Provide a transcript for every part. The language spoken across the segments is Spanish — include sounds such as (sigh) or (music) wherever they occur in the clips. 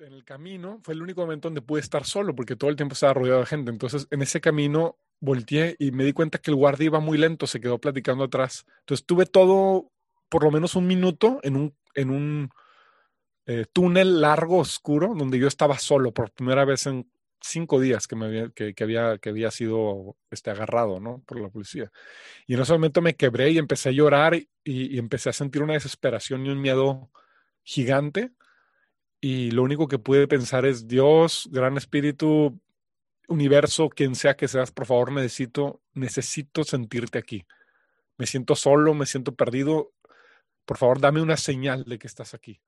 en el camino fue el único momento donde pude estar solo, porque todo el tiempo estaba rodeado de gente. Entonces, en ese camino volteé y me di cuenta que el guardia iba muy lento, se quedó platicando atrás. Entonces, tuve todo, por lo menos un minuto, en un, en un eh, túnel largo, oscuro, donde yo estaba solo por primera vez en cinco días que, me había, que, había, que había sido este, agarrado ¿no? por la policía. Y en ese momento me quebré y empecé a llorar y, y empecé a sentir una desesperación y un miedo gigante y lo único que pude pensar es, Dios, gran espíritu, universo, quien sea que seas, por favor, necesito, necesito sentirte aquí. Me siento solo, me siento perdido. Por favor, dame una señal de que estás aquí.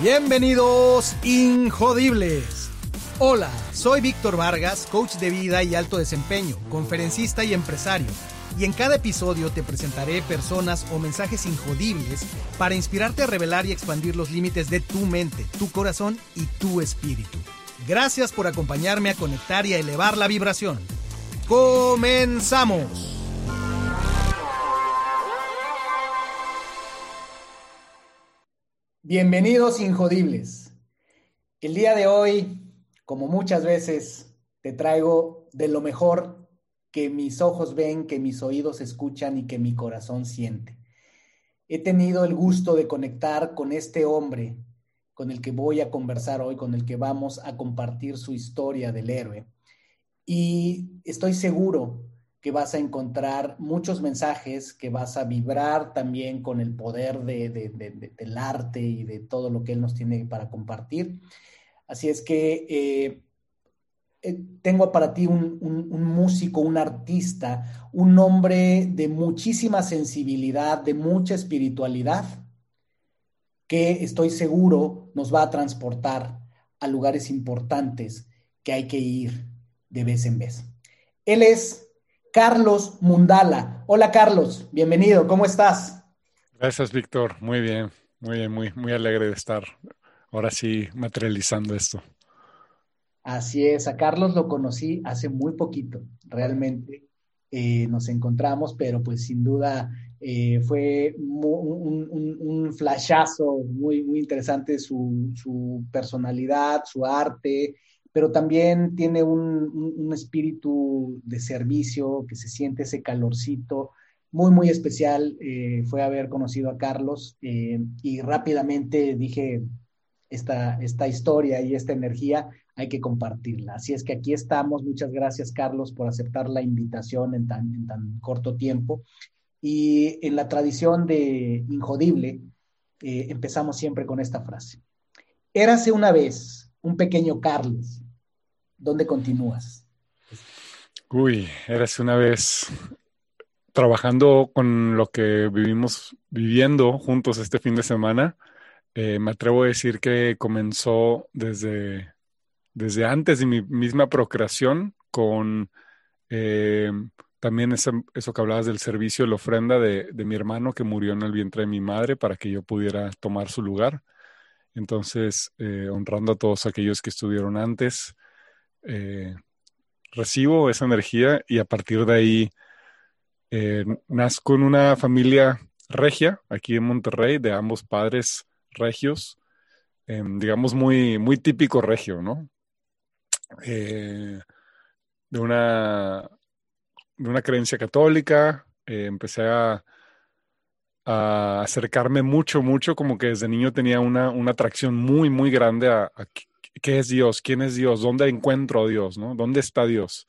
Bienvenidos, Injodibles. Hola, soy Víctor Vargas, coach de vida y alto desempeño, conferencista y empresario y en cada episodio te presentaré personas o mensajes injodibles para inspirarte a revelar y expandir los límites de tu mente, tu corazón y tu espíritu. Gracias por acompañarme a conectar y a elevar la vibración. ¡Comenzamos! Bienvenidos Injodibles. El día de hoy, como muchas veces, te traigo de lo mejor que mis ojos ven, que mis oídos escuchan y que mi corazón siente. He tenido el gusto de conectar con este hombre con el que voy a conversar hoy, con el que vamos a compartir su historia del héroe. Y estoy seguro que vas a encontrar muchos mensajes, que vas a vibrar también con el poder del arte y de todo lo que él nos tiene para compartir. Así es que eh, tengo para ti un, músico, un artista, un hombre de muchísima sensibilidad, de mucha espiritualidad, que estoy seguro nos va a transportar a lugares importantes que hay que ir de vez en vez. Él es Carlos Mundala. Hola Carlos, bienvenido, ¿cómo estás? Gracias Víctor, muy bien, muy bien, muy, muy alegre de estar ahora sí materializando esto. Así es, a Carlos lo conocí hace muy poquito, realmente eh, nos encontramos, pero pues sin duda eh, fue un, flashazo muy, muy interesante su, personalidad, su arte, pero también tiene un, espíritu de servicio que se siente ese calorcito muy, muy especial. Eh, fue haber conocido a Carlos y rápidamente dije, esta, esta historia y esta energía hay que compartirla. Así es que aquí estamos. Muchas gracias, Carlos, por aceptar la invitación en tan, tan corto tiempo. Y en la tradición de Injodible, eh, empezamos siempre con esta frase. Érase una vez un pequeño Carlos. ¿Dónde continúas? Uy, érase una vez trabajando con lo que vivimos viviendo juntos este fin de semana. Eh, me atrevo a decir que comenzó desde desde antes de mi misma procreación, con eh, también eso que hablabas del servicio, la ofrenda de, mi hermano que murió en el vientre de mi madre para que yo pudiera tomar su lugar. Entonces, eh, honrando a todos aquellos que estuvieron antes, eh, recibo esa energía y a partir de ahí nazco en una familia regia aquí en Monterrey, de ambos padres regios, digamos muy, muy típico regio, ¿no? Eh, de, una, de una creencia católica, eh, empecé a, acercarme mucho, mucho, como que desde niño tenía una, atracción muy, muy grande a, qué es Dios, quién es Dios, dónde encuentro a Dios, ¿no? ¿Dónde está Dios?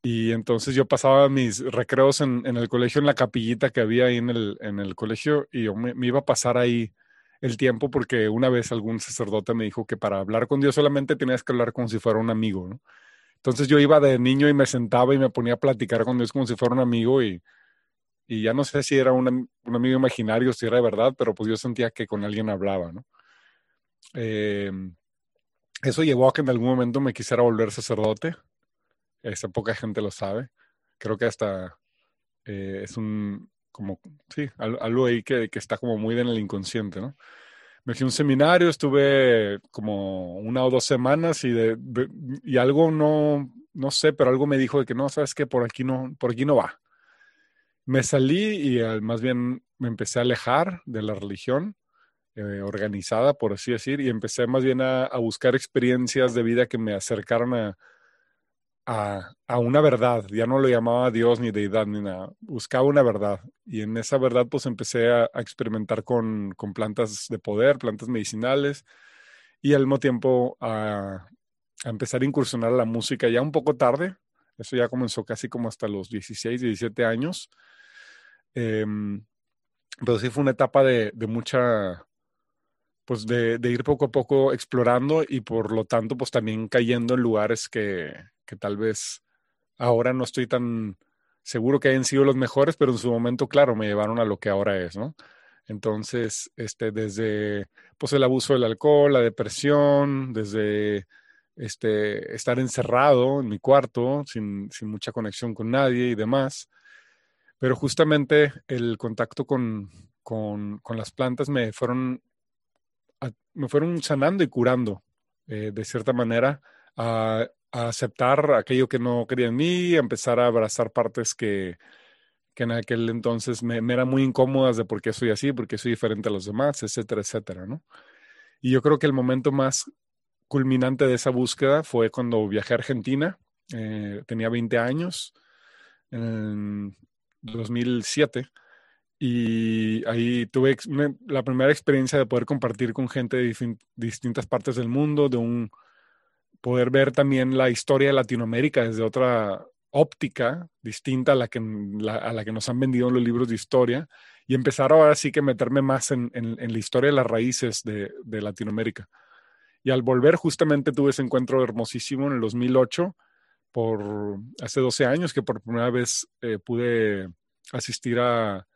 Y entonces yo pasaba mis recreos en, el colegio, en la capillita que había ahí en el, en el colegio, y yo me, me, iba a pasar ahí el tiempo porque una vez algún sacerdote me dijo que para hablar con Dios solamente tenías que hablar como si fuera un amigo, ¿no? Entonces yo iba de niño y me sentaba y me ponía a platicar con Dios como si fuera un amigo y, y ya no sé si era un, amigo imaginario, si era de verdad, pero pues yo sentía que con alguien hablaba, ¿no? Eh, eso llevó a que en algún momento me quisiera volver sacerdote. Esa poca gente lo sabe. Creo que hasta eh, es un, como, sí, algo ahí que, que, está como muy en el inconsciente, ¿no? Me fui a un seminario, estuve como una o dos semanas y, de, y algo no, no sé, pero algo me dijo de que no, sabes que por aquí no, por aquí no va. me salí y más bien me empecé a alejar de la religión eh, organizada, por así decir, y empecé más bien a, buscar experiencias de vida que me acercaron a, a, una verdad. Ya no lo llamaba Dios ni deidad ni nada. Buscaba una verdad. Y en esa verdad pues empecé a, experimentar con, con, plantas de poder, plantas medicinales, y al mismo tiempo a, empezar a incursionar a la música ya un poco tarde. Eso ya comenzó casi como hasta los 16, 17 años. Em, pero sí fue una etapa de, de mucha pues de, ir poco a poco explorando y por lo tanto pues también cayendo en lugares que, que tal vez ahora no estoy tan seguro que hayan sido los mejores, pero en su momento, claro, me llevaron a lo que ahora es, ¿no? Entonces, este, desde pues el abuso del alcohol, la depresión, desde este, estar encerrado en mi cuarto, sin, sin mucha conexión con nadie y demás. Pero justamente el contacto con, con, con las plantas me fueron me fueron sanando y curando, eh, de cierta manera, a, aceptar aquello que no quería en mí, a empezar a abrazar partes que, que en aquel entonces me, eran muy incómodas de por qué soy así, por qué soy diferente a los demás, etcétera, etcétera, ¿no? Y yo creo que el momento más culminante de esa búsqueda fue cuando viajé a Argentina, eh, tenía 20 años, en 2007, y ahí tuve la primera experiencia de poder compartir con gente de distintas partes del mundo, de un poder ver también la historia de Latinoamérica desde otra óptica distinta a la que, a la que nos han vendido los libros de historia y empezar ahora sí que meterme más en, en, la historia de las raíces de, de, Latinoamérica. Y al volver justamente tuve ese encuentro hermosísimo en el 2008, por hace 12 años que por primera vez eh, pude asistir a,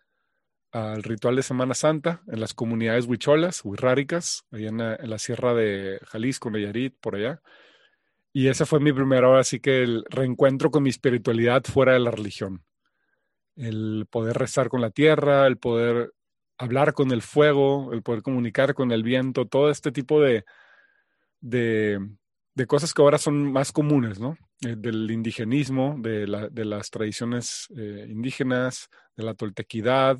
al ritual de Semana Santa en las comunidades huicholas, huirráricas, allá en la, sierra de Jalisco, Nayarit, por allá. Y esa fue mi primera hora, así que el reencuentro con mi espiritualidad fuera de la religión. El poder rezar con la tierra, el poder hablar con el fuego, el poder comunicar con el viento, todo este tipo de, de, cosas que ahora son más comunes, ¿no? Eh, del indigenismo, de, las tradiciones eh, indígenas, de la toltequidad,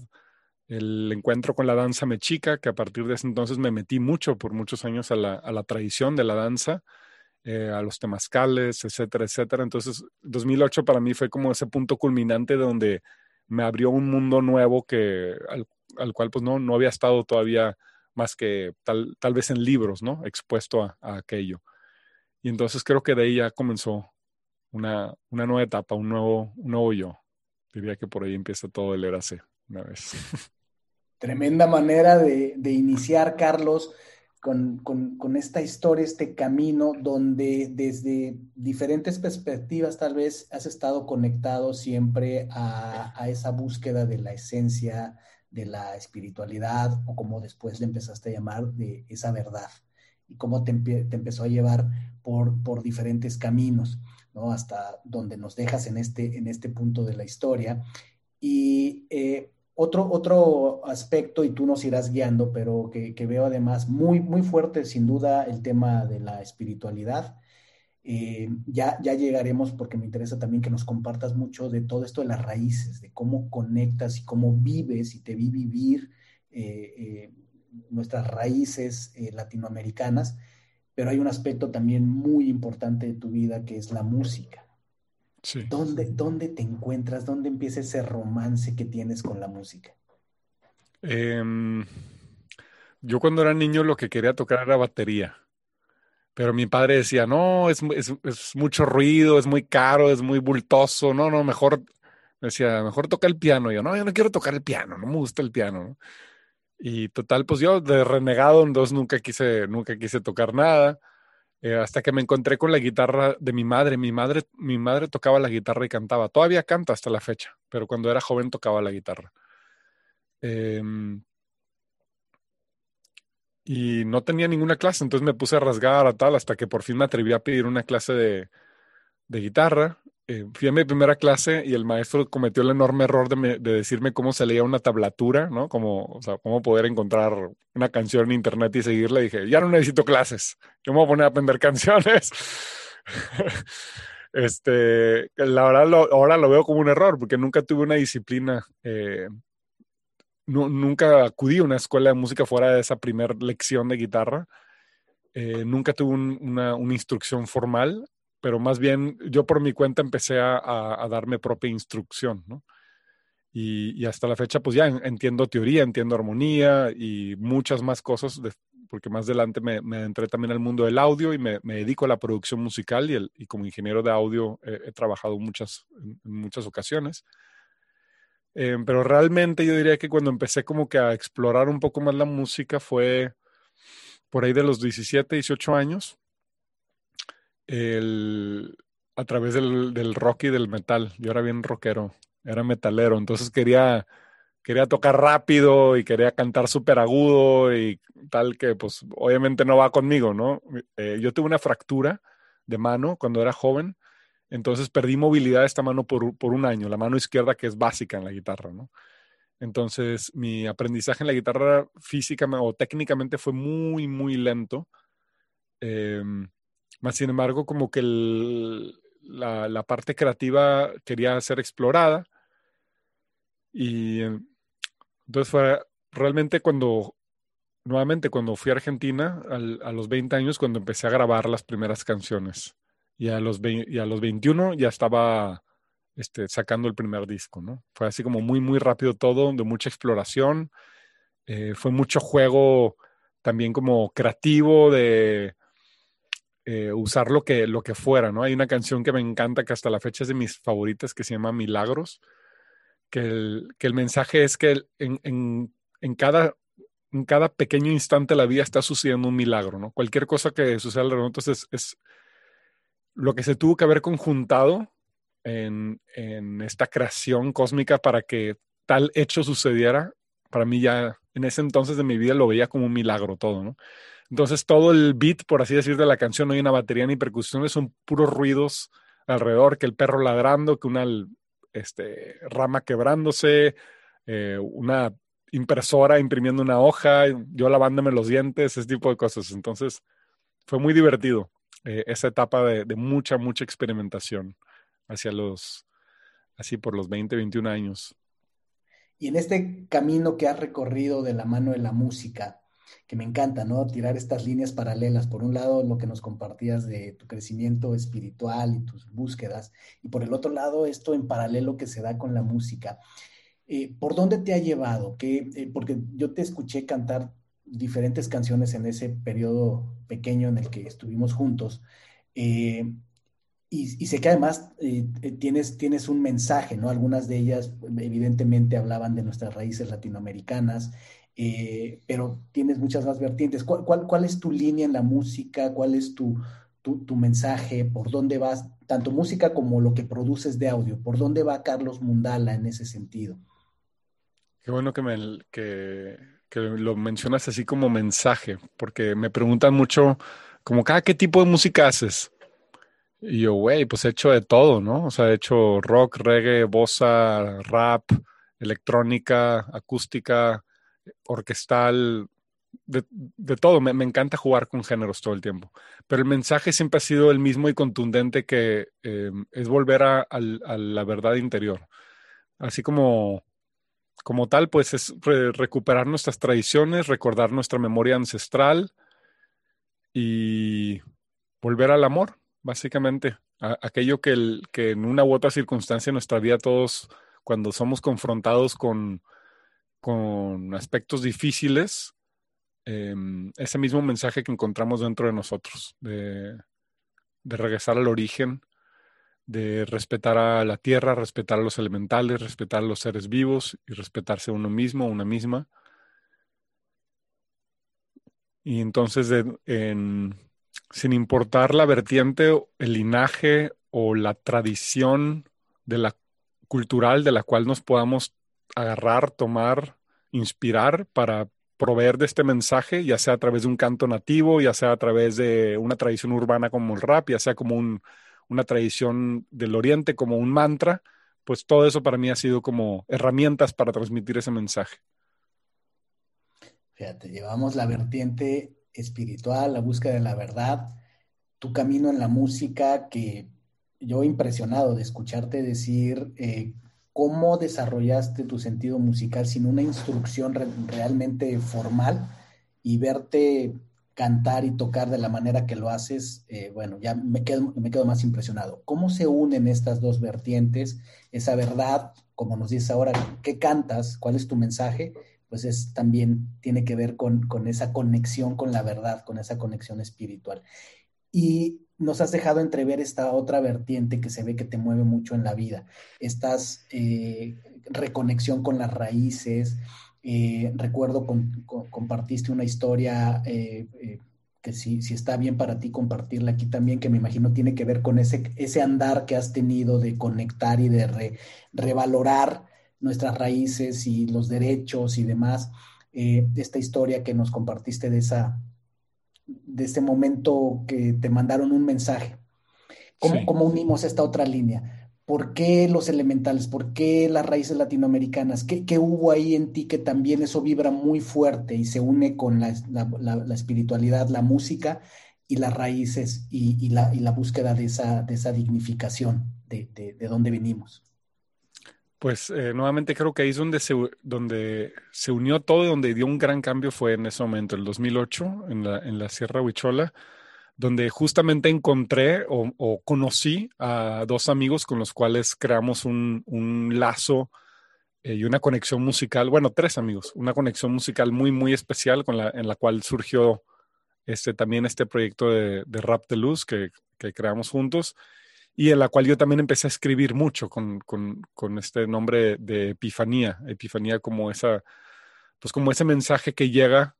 el encuentro con la danza mexica, que a partir de ese entonces me metí mucho, por muchos años, a la, a la tradición de la danza, eh, a los temazcales, etcétera, etcétera. Entonces, 2008 para mí fue como ese punto culminante donde me abrió un mundo nuevo que, al, cual pues no, no había estado todavía más que tal, tal vez en libros, ¿no? Expuesto a, aquello. Y entonces creo que de ahí ya comenzó una, una nueva etapa, un nuevo, un nuevo yo. Diría que por ahí empieza todo el Erase una vez. Tremenda manera de, iniciar, Carlos, con, esta historia, este camino, donde desde diferentes perspectivas tal vez has estado conectado siempre a, esa búsqueda de la esencia, de la espiritualidad, o como después le empezaste a llamar, de esa verdad, y cómo te, empezó a llevar por, por diferentes caminos, ¿no? Hasta donde nos dejas en este, en este punto de la historia. Y eh, otro, otro aspecto, y tú nos irás guiando, pero que, veo además muy, muy fuerte, sin duda, el tema de la espiritualidad. Eh, ya, ya llegaremos porque me interesa también que nos compartas mucho de todo esto de las raíces, de cómo conectas y cómo vives y te vi vivir eh, eh, nuestras raíces latinoamericanas, pero hay un aspecto también muy importante de tu vida que es la música. ¿Dónde, te encuentras? ¿Dónde empieza ese romance que tienes con la música? Em, yo cuando era niño lo que quería tocar era batería. Pero mi padre decía, no, es, mucho ruido, es muy caro, es muy bultoso. No, no, mejor, decía, mejor toca el piano. yo, no, yo no quiero tocar el piano, no me gusta el piano. Y total, pues yo de renegado, entonces nunca quise, nunca quise tocar nada. Eh, hasta que me encontré con la guitarra de mi madre. Mi madre, mi madre tocaba la guitarra y cantaba. Todavía canta hasta la fecha, pero cuando era joven tocaba la guitarra. Em, y no tenía ninguna clase, entonces me puse a rasgar tal hasta que por fin me atreví a pedir una clase de, de guitarra eh, fui a mi primera clase y el maestro cometió el enorme error de, decirme cómo se leía una tablatura, ¿no? Como, o sea, cómo poder encontrar una canción en internet y seguirla. Y dije, ya no necesito clases, yo me voy a poner a aprender (laughs) canciones. Este, la verdad, ahora lo veo como un error, porque nunca tuve una disciplina. Eh, nunca acudí a una escuela de música fuera de esa primera lección de guitarra. Eh, nunca tuve una, instrucción formal, pero más bien yo por mi cuenta empecé a, darme propia instrucción, ¿no? Y, hasta la fecha, pues ya entiendo teoría, entiendo armonía y muchas más cosas, porque más adelante me, me, entré también al mundo del audio y me, dedico a la producción musical y, como ingeniero de audio he trabajado muchas, en, muchas ocasiones. Eh, pero realmente yo diría que cuando empecé como que a explorar un poco más la música fue por ahí de los 17, 18 años, a través del, del rock y del metal. Yo era bien rockero era metalero, entonces quería, quería tocar rápido y quería cantar súper agudo y tal que pues obviamente no va conmigo, ¿no? Eh, yo tuve una fractura de mano cuando era joven, entonces perdí movilidad de esta mano por, por un año, la mano izquierda que es básica en la guitarra, ¿no? Entonces mi aprendizaje en la guitarra física o técnicamente fue muy, muy lento. Em, más sin embargo, como que la, la, parte creativa quería ser explorada y entonces fue realmente cuando, nuevamente cuando fui a Argentina, a los 20 años, cuando empecé a grabar las primeras canciones. Y a los, y a los 21 ya estaba este, sacando el primer disco, ¿no? Fue así como muy, muy rápido todo, de mucha exploración. Eh, fue mucho juego también como creativo de eh, usar lo que, lo que fuera, ¿no? Hay una canción que me encanta, que hasta la fecha es de mis favoritas, que se llama Milagros que el, mensaje es que en, cada, en cada pequeño instante de la vida está sucediendo un milagro, ¿no? Cualquier cosa que suceda alrededor, entonces es, lo que se tuvo que haber conjuntado en, esta creación cósmica para que tal hecho sucediera, para mí ya en ese entonces de mi vida lo veía como un milagro todo, ¿no? Entonces todo el beat, por así decir, de la canción, no hay una batería ni percusiones, son puros ruidos alrededor, que el perro ladrando, que una este, rama quebrándose, eh, una impresora imprimiendo una hoja, yo lavándome los dientes, ese tipo de cosas. Entonces, fue muy divertido eh, esa etapa de, mucha, mucha experimentación hacia los, así por los 20, 21 años. Y en este camino que has recorrido de la mano de la música, que me encanta, ¿no? Tirar estas líneas paralelas. Por un lado, lo que nos compartías de tu crecimiento espiritual y tus búsquedas, y por el otro lado, esto en paralelo que se da con la música. Eh, ¿Por dónde te ha llevado? Eh, porque yo te escuché cantar diferentes canciones en ese periodo pequeño en el que estuvimos juntos. Eh, y, sé que además tienes, tienes un mensaje, ¿no? Algunas de ellas evidentemente hablaban de nuestras raíces latinoamericanas, eh, pero tienes muchas más vertientes. ¿Cuál, es tu línea en la música? ¿Cuál es tu, mensaje? ¿Por dónde vas? Tanto música como lo que produces de audio. ¿Por dónde va Carlos Mundala en ese sentido? Qué bueno que, me, que, lo mencionas así como mensaje, porque me preguntan mucho, como cada qué tipo de música haces. Y yo, güey, pues he hecho de todo, ¿no? O sea, he hecho rock, reggae, bossa, rap, electrónica, acústica, orquestal, de, todo. Me, encanta jugar con géneros todo el tiempo. Pero el mensaje siempre ha sido el mismo y contundente que eh, es volver a, la verdad interior. Así como, como tal, pues es recuperar nuestras tradiciones, recordar nuestra memoria ancestral y volver al amor, básicamente. aquello que, el, que en una u otra circunstancia en nuestra vida todos, cuando somos confrontados con con aspectos difíciles, em, ese mismo mensaje que encontramos dentro de nosotros, de, regresar al origen, de respetar a la tierra, respetar a los elementales, respetar a los seres vivos y respetarse uno mismo, una misma. Y entonces, sin importar la vertiente, el linaje o la tradición de la cultural de la cual nos podamos agarrar, tomar, inspirar para proveer de este mensaje, ya sea a través de un canto nativo, ya sea a través de una tradición urbana como el rap, ya sea como una tradición del oriente, como un mantra, pues todo eso para mí ha sido como herramientas para transmitir ese mensaje. Fíjate, llevamos la vertiente espiritual, la búsqueda de la verdad, tu camino en la música que yo impresionado de escucharte decir eh, cómo desarrollaste tu sentido musical sin una instrucción realmente formal y verte cantar y tocar de la manera que lo haces, eh, bueno, ya me quedo, me quedo más impresionado. ¿Cómo se unen estas dos vertientes? Esa verdad, como nos dices ahora, ¿qué cantas? ¿Cuál es tu mensaje? Pues es también tiene que ver con, con esa conexión con la verdad, con esa conexión espiritual. Y nos has dejado entrever esta otra vertiente que se ve que te mueve mucho en la vida, estas eh, reconexión con las raíces. Eh, recuerdo compartiste una historia eh, que si, está bien para ti compartirla aquí también, que me imagino tiene que ver con ese andar que has tenido de conectar y de revalorar nuestras raíces y los derechos y demás. esta historia que nos compartiste de esa, de este momento que te mandaron un mensaje. ¿Cómo, unimos esta otra línea? ¿Por qué los elementales? ¿Por qué las raíces latinoamericanas? ¿Qué, hubo ahí en ti que también eso vibra muy fuerte y se une con la, espiritualidad, la música y las raíces y, la, búsqueda de esa, de esa dignificación de, de, de dónde venimos? Pues eh, nuevamente creo que ahí es donde se, donde se unió todo y donde dio un gran cambio fue en ese momento, el 2008, en la, en la Sierra Huichola, donde justamente encontré o, conocí a dos amigos con los cuales creamos un, un lazo eh, y una conexión musical, bueno, tres amigos, una conexión musical muy, muy especial en la cual surgió este, también este proyecto de, de Rap de Luz que, que creamos juntos y en la cual yo también empecé a escribir mucho con, con, este nombre de Epifanía, Epifanía como esa, pues como ese mensaje que llega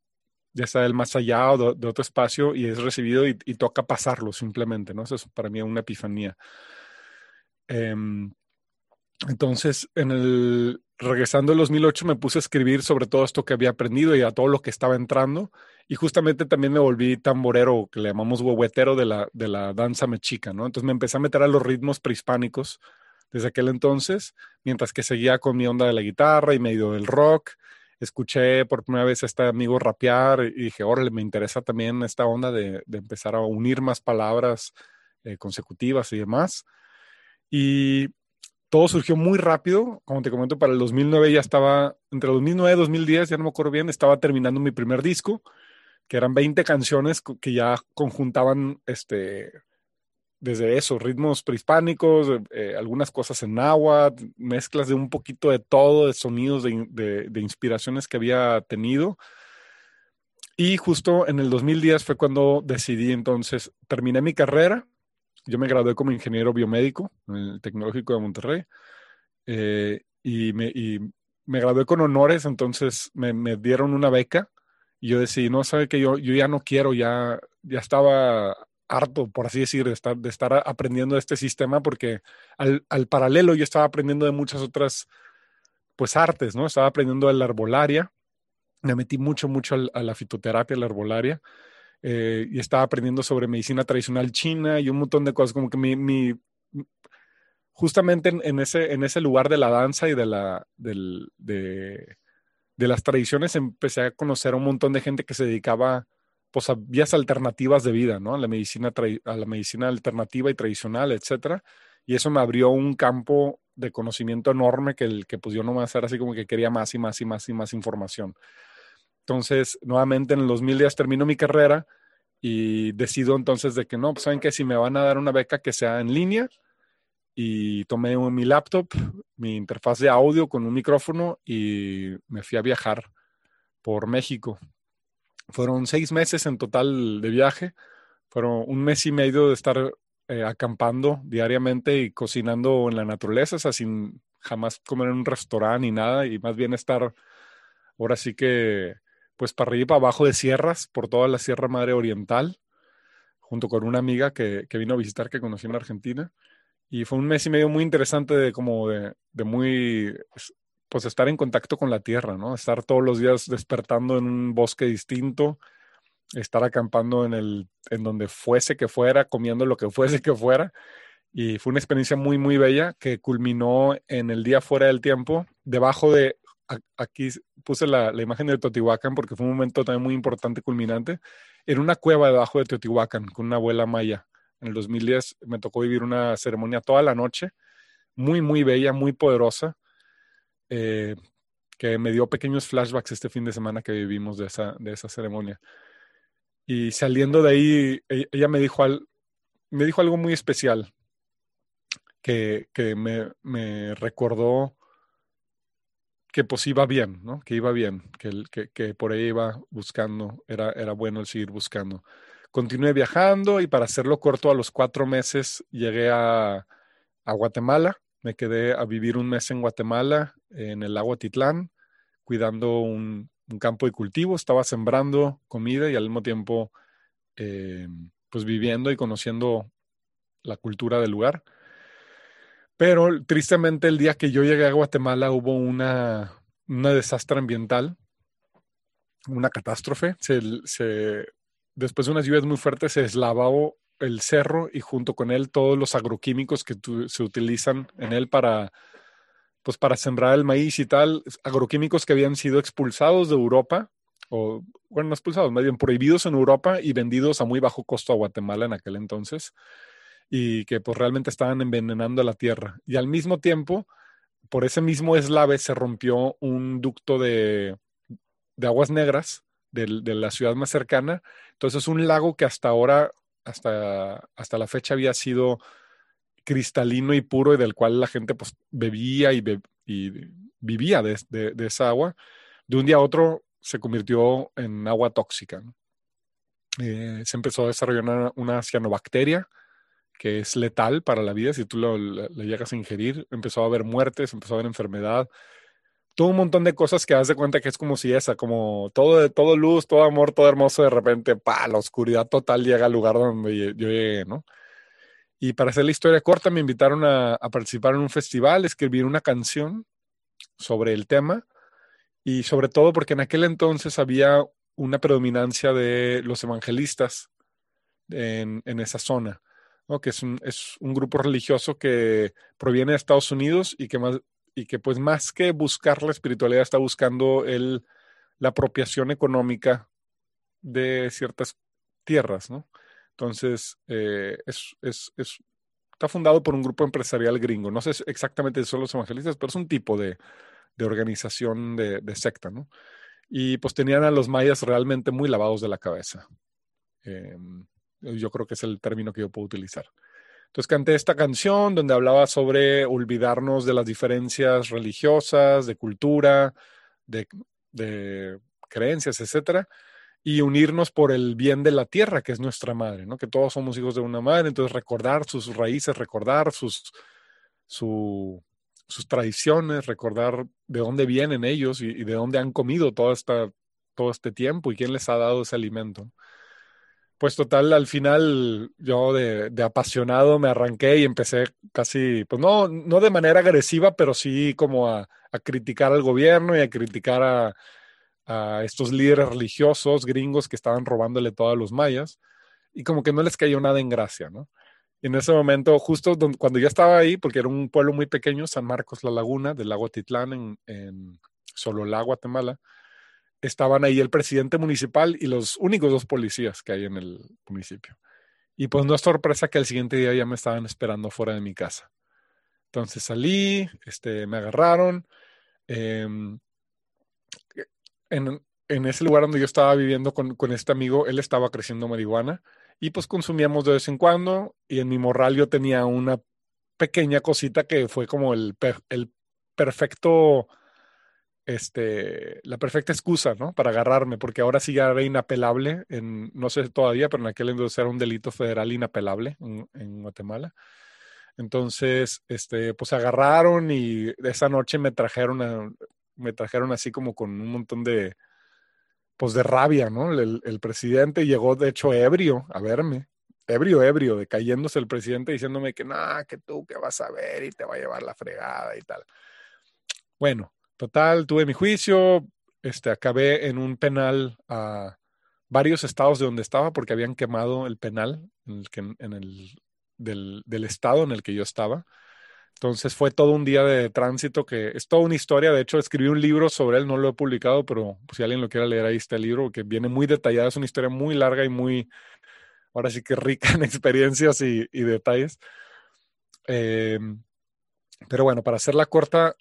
ya sea del más allá o de, otro espacio y es recibido y, toca pasarlo simplemente, ¿no? Eso es para mí una epifanía. Em, entonces, en el, regresando al 2008 me puse a escribir sobre todo esto que había aprendido y a todo lo que estaba entrando y justamente también me volví tamborero, que le llamamos huehuetero de la, de la danza mexica, ¿no? Entonces me empecé a meter a los ritmos prehispánicos desde aquel entonces, mientras que seguía con mi onda de la guitarra y medio del rock. Escuché por primera vez a este amigo rapear y dije, órale, me interesa también esta onda de, de empezar a unir más palabras eh, consecutivas y demás. Y todo surgió muy rápido. Como te comento, para el 2009 ya estaba, entre 2009 y 2010, ya no me acuerdo bien, estaba terminando mi primer disco, que eran 20 canciones que ya conjuntaban este, desde eso, ritmos prehispánicos, eh, algunas cosas en agua, mezclas de un poquito de todo, de sonidos, de, de inspiraciones que había tenido. Y justo en el 2010 fue cuando decidí entonces, terminé mi carrera yo me gradué como ingeniero biomédico en el Tecnológico de Monterrey eh, y, me, me, gradué con honores, entonces me, me, dieron una beca y yo decidí, no, sabe que yo, yo ya no quiero, ya, ya estaba harto, por así decir, de estar, de estar aprendiendo este sistema porque al, al paralelo yo estaba aprendiendo de muchas otras pues artes, ¿no? Estaba aprendiendo de la arbolaria, me metí mucho, mucho a la fitoterapia, a la arbolaria, eh, y estaba aprendiendo sobre medicina tradicional china y un montón de cosas, como que mi, mi justamente en, ese, en ese lugar de la danza y de, la, del, de, de, las tradiciones empecé a conocer a un montón de gente que se dedicaba pues, a vías alternativas de vida, ¿no? A la medicina, a la medicina alternativa y tradicional, etcétera. Y eso me abrió un campo de conocimiento enorme que, el, que pues yo no me hacer así como que quería más y más y más y más información. Entonces, nuevamente en el 2010 termino mi carrera y decido entonces de que no, pues saben que si me van a dar una beca que sea en línea y tomé mi laptop, mi interfaz de audio con un micrófono y me fui a viajar por México. Fueron seis meses en total de viaje, fueron un mes y medio de estar eh, acampando diariamente y cocinando en la naturaleza, o sea, sin jamás comer en un restaurante ni nada, y más bien estar ahora sí que pues para arriba y abajo de sierras, por toda la Sierra Madre Oriental, junto con una amiga que, que vino a visitar, que conocí en Argentina. Y fue un mes y medio muy interesante de como de, de muy, pues estar en contacto con la tierra, ¿no? Estar todos los días despertando en un bosque distinto, estar acampando en el, en donde fuese que fuera, comiendo lo que fuese que fuera. Y fue una experiencia muy, muy bella que culminó en el día fuera del tiempo, debajo de aquí puse la, imagen de Teotihuacán porque fue un momento también muy importante, culminante, en una cueva debajo de Teotihuacán con una abuela maya en el 2010 me tocó vivir una ceremonia toda la noche, muy, muy bella, muy poderosa, eh, que me dio pequeños flashbacks este fin de semana que vivimos de esa, de esa ceremonia. Y saliendo de ahí, e, ella me dijo, al, me dijo algo muy especial que, que me, me, recordó que pues iba bien, ¿no? Que iba bien, que, que, que, por ahí iba buscando, era, era bueno el seguir buscando. Continué viajando y para hacerlo corto, a los cuatro meses llegué a, a Guatemala, me quedé a vivir un mes en Guatemala, en el lago Titlán, cuidando un, un campo de cultivo, estaba sembrando comida y al mismo tiempo eh, pues viviendo y conociendo la cultura del lugar. Pero tristemente el día que yo llegué a Guatemala hubo una, una desastre ambiental, una catástrofe. Se, después de unas lluvias muy fuertes se deslavó el cerro y junto con él todos los agroquímicos que se utilizan en él para pues para sembrar el maíz y tal, agroquímicos que habían sido expulsados de Europa, o bueno, no expulsados, más bien prohibidos en Europa y vendidos a muy bajo costo a Guatemala en aquel entonces, y que pues realmente estaban envenenando la tierra. Y al mismo tiempo, por ese mismo eslave se rompió un ducto de, de aguas negras de, de, la ciudad más cercana. Entonces un lago que hasta ahora, hasta, hasta la fecha había sido cristalino y puro y del cual la gente pues bebía y, be y vivía de, de, esa agua, de un día a otro se convirtió en agua tóxica. Eh, se empezó a desarrollar una, una, cianobacteria que es letal para la vida si tú lo, le, llegas a ingerir. Empezó a haber muertes, empezó a haber enfermedad. Todo un montón de cosas que das de cuenta que es como si esa, como todo, todo luz, todo amor, todo hermoso, de repente, pa, la oscuridad total llega al lugar donde yo llegué, ¿no? Y para hacer la historia corta, me invitaron a, a, participar en un festival, escribir una canción sobre el tema y sobre todo porque en aquel entonces había una predominancia de los evangelistas en, en esa zona, ¿no? que es un, es un, grupo religioso que proviene de Estados Unidos y que, más, y que pues más que buscar la espiritualidad está buscando el, la apropiación económica de ciertas tierras, ¿no? Entonces, eh, es, es, es, está fundado por un grupo empresarial gringo. No sé exactamente si son los evangelistas, pero es un tipo de, de organización de, de, secta, ¿no? Y pues tenían a los mayas realmente muy lavados de la cabeza. Eh, yo creo que es el término que yo puedo utilizar. Entonces canté esta canción donde hablaba sobre olvidarnos de las diferencias religiosas, de cultura, de, de creencias, etcétera, y unirnos por el bien de la tierra, que es nuestra madre, ¿no? Que todos somos hijos de una madre, entonces recordar sus raíces, recordar sus, su, sus tradiciones, recordar de dónde vienen ellos y, y, de dónde han comido todo, esta, todo este tiempo y quién les ha dado ese alimento. Pues total, al final yo de, apasionado me arranqué y empecé casi, pues no, no de manera agresiva, pero sí como a, criticar al gobierno y a criticar a, estos líderes religiosos gringos que estaban robándole todo a los mayas y como que no les cayó nada en gracia, ¿no? Y en ese momento, justo cuando yo estaba ahí, porque era un pueblo muy pequeño, San Marcos La Laguna, del lago Titlán, en, en Sololá, Guatemala, estaban ahí el presidente municipal y los únicos dos policías que hay en el municipio. Y pues no es sorpresa que el siguiente día ya me estaban esperando fuera de mi casa. Entonces salí, este, me agarraron. Eh, en, en, ese lugar donde yo estaba viviendo con, con, este amigo, él estaba creciendo marihuana y pues consumíamos de vez en cuando y en mi morral yo tenía una pequeña cosita que fue como el, el perfecto, este, la perfecta excusa, ¿no? Para agarrarme, porque ahora sí ya era inapelable, en, no sé todavía, pero en aquel entonces era un delito federal inapelable en, Guatemala. Entonces, este, pues agarraron y esa noche me trajeron a, me trajeron así como con un montón de, pues de rabia, ¿no? El, el, presidente llegó de hecho ebrio a verme, ebrio, ebrio, de cayéndose el presidente diciéndome que nada, que tú que vas a ver y te va a llevar la fregada y tal. Bueno, total, tuve mi juicio, este, acabé en un penal a varios estados de donde estaba porque habían quemado el penal en el, que, en el del, estado en el que yo estaba. Entonces fue todo un día de tránsito que es toda una historia. De hecho, escribí un libro sobre él, no lo he publicado, pero pues, si alguien lo quiere leer, ahí está el libro, que viene muy detallado. Es una historia muy larga y muy, ahora sí que rica en (laughs) experiencias y, detalles. Em, pero bueno, para hacerla corta,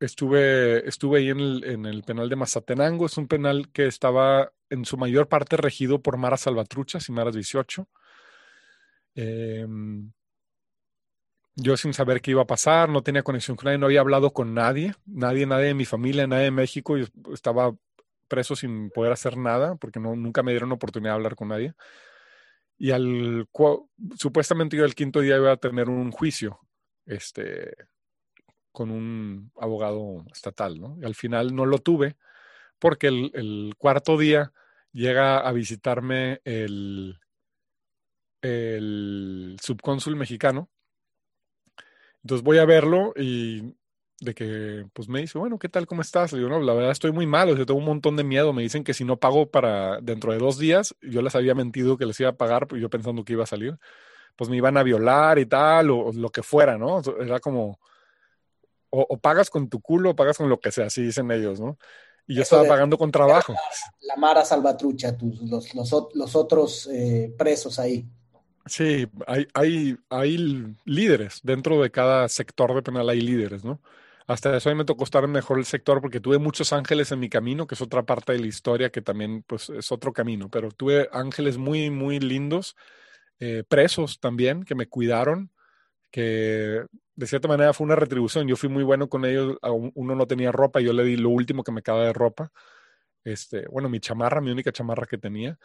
estuve, estuve ahí en el, en el, penal de Mazatenango. Es un penal que estaba en su mayor parte regido por Maras Salvatruchas y Maras 18. Em, yo sin saber qué iba a pasar, no tenía conexión con nadie, no había hablado con nadie, nadie, nadie de mi familia, nadie de México. Yo estaba preso sin poder hacer nada porque no, nunca me dieron oportunidad de hablar con nadie. Y al supuestamente yo el quinto día iba a tener un juicio este, con un abogado estatal, ¿no? Y al final no lo tuve porque el, cuarto día llega a visitarme el, subcónsul mexicano. Entonces voy a verlo y de que pues me dice, bueno, ¿qué tal? ¿Cómo estás? Le digo, no, la verdad estoy muy malo, yo tengo un montón de miedo. Me dicen que si no pago para dentro de dos días, yo les había mentido que les iba a pagar, yo pensando que iba a salir, pues me iban a violar y tal, o, lo que fuera, ¿no? Era como, o, pagas con tu culo o pagas con lo que sea, así dicen ellos, ¿no? Y yo estaba pagando con trabajo. La, Mara Salvatrucha, tus, los, los, otros eh, presos ahí. Sí, hay, hay, hay líderes. Dentro de cada sector de penal hay líderes, ¿no? Hasta eso a mí me tocó estar mejor el sector porque tuve muchos ángeles en mi camino, que es otra parte de la historia que también pues, es otro camino, pero tuve ángeles muy, muy lindos, eh, presos también, que me cuidaron, que de cierta manera fue una retribución. Yo fui muy bueno con ellos, uno no tenía ropa, yo le di lo último que me quedaba de ropa, este, bueno, mi chamarra, mi única chamarra que tenía.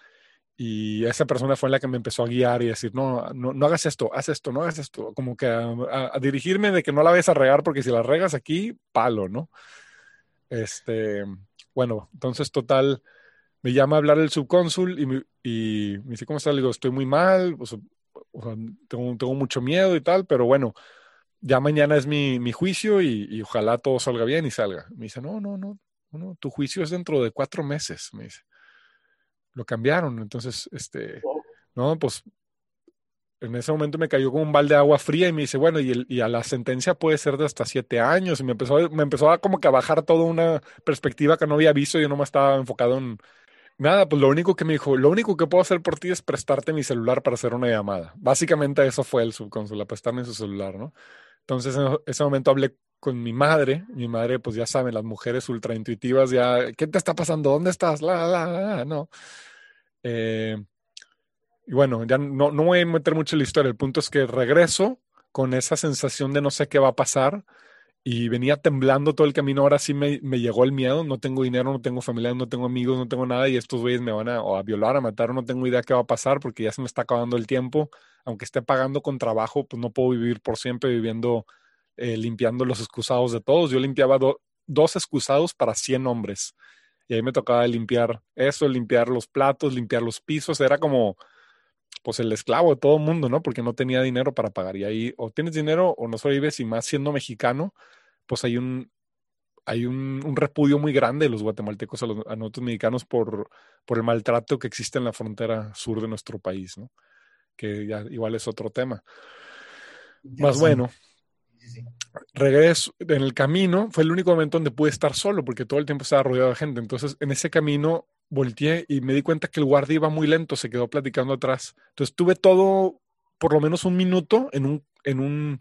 Y esa persona fue la que me empezó a guiar y decir, no, no, no hagas esto, haz esto, no hagas esto. Como que a, dirigirme de que no la vayas a regar porque si la regas aquí, palo, ¿no? Este, bueno, entonces total, me llama a hablar el subcónsul y me, y me dice, ¿cómo estás? Le digo, estoy muy mal, tengo, tengo, mucho miedo y tal, pero bueno, ya mañana es mi, mi juicio y, y, ojalá todo salga bien y salga. Me dice, no, no, no, no, tu juicio es dentro de cuatro meses, me dice lo cambiaron. Entonces, este, no, pues en ese momento me cayó como un balde de agua fría y me dice, bueno, y, el, y a la sentencia puede ser de hasta siete años. Y me empezó, me empezó a como que a bajar toda una perspectiva que no había visto. Yo no me estaba enfocado en nada. Pues lo único que me dijo, lo único que puedo hacer por ti es prestarte mi celular para hacer una llamada. Básicamente eso fue el subconsul, prestarme su celular, ¿no? Entonces en ese momento hablé con mi madre. Mi madre, pues ya saben, las mujeres ultra intuitivas, ya, ¿qué te está pasando? ¿Dónde estás? La, la, la, no. Eh, y bueno, ya no, no voy a meter mucho en la historia. El punto es que regreso con esa sensación de no sé qué va a pasar y venía temblando todo el camino. Ahora sí me, me, llegó el miedo. No tengo dinero, no tengo familia, no tengo amigos, no tengo nada y estos güeyes me van a, a violar, a matar. No tengo idea qué va a pasar porque ya se me está acabando el tiempo. Aunque esté pagando con trabajo, pues no puedo vivir por siempre viviendo eh, limpiando los excusados de todos. Yo limpiaba dos excusados para 100 hombres. Y ahí me tocaba limpiar eso, limpiar los platos, limpiar los pisos. Era como, pues, el esclavo de todo el mundo, ¿no? Porque no tenía dinero para pagar. Y ahí, o tienes dinero o no sobrevives, y más siendo mexicano, pues hay un, hay un, repudio muy grande de los guatemaltecos a, los, a nosotros mexicanos por, por el maltrato que existe en la frontera sur de nuestro país, ¿no? Que ya igual es otro tema. Más bueno, Regreso en el camino, fue el único momento donde pude estar solo porque todo el tiempo estaba rodeado de gente. Entonces, en ese camino volteé y me di cuenta que el guardia iba muy lento, se quedó platicando atrás. Entonces, tuve todo por lo menos un minuto en un, en un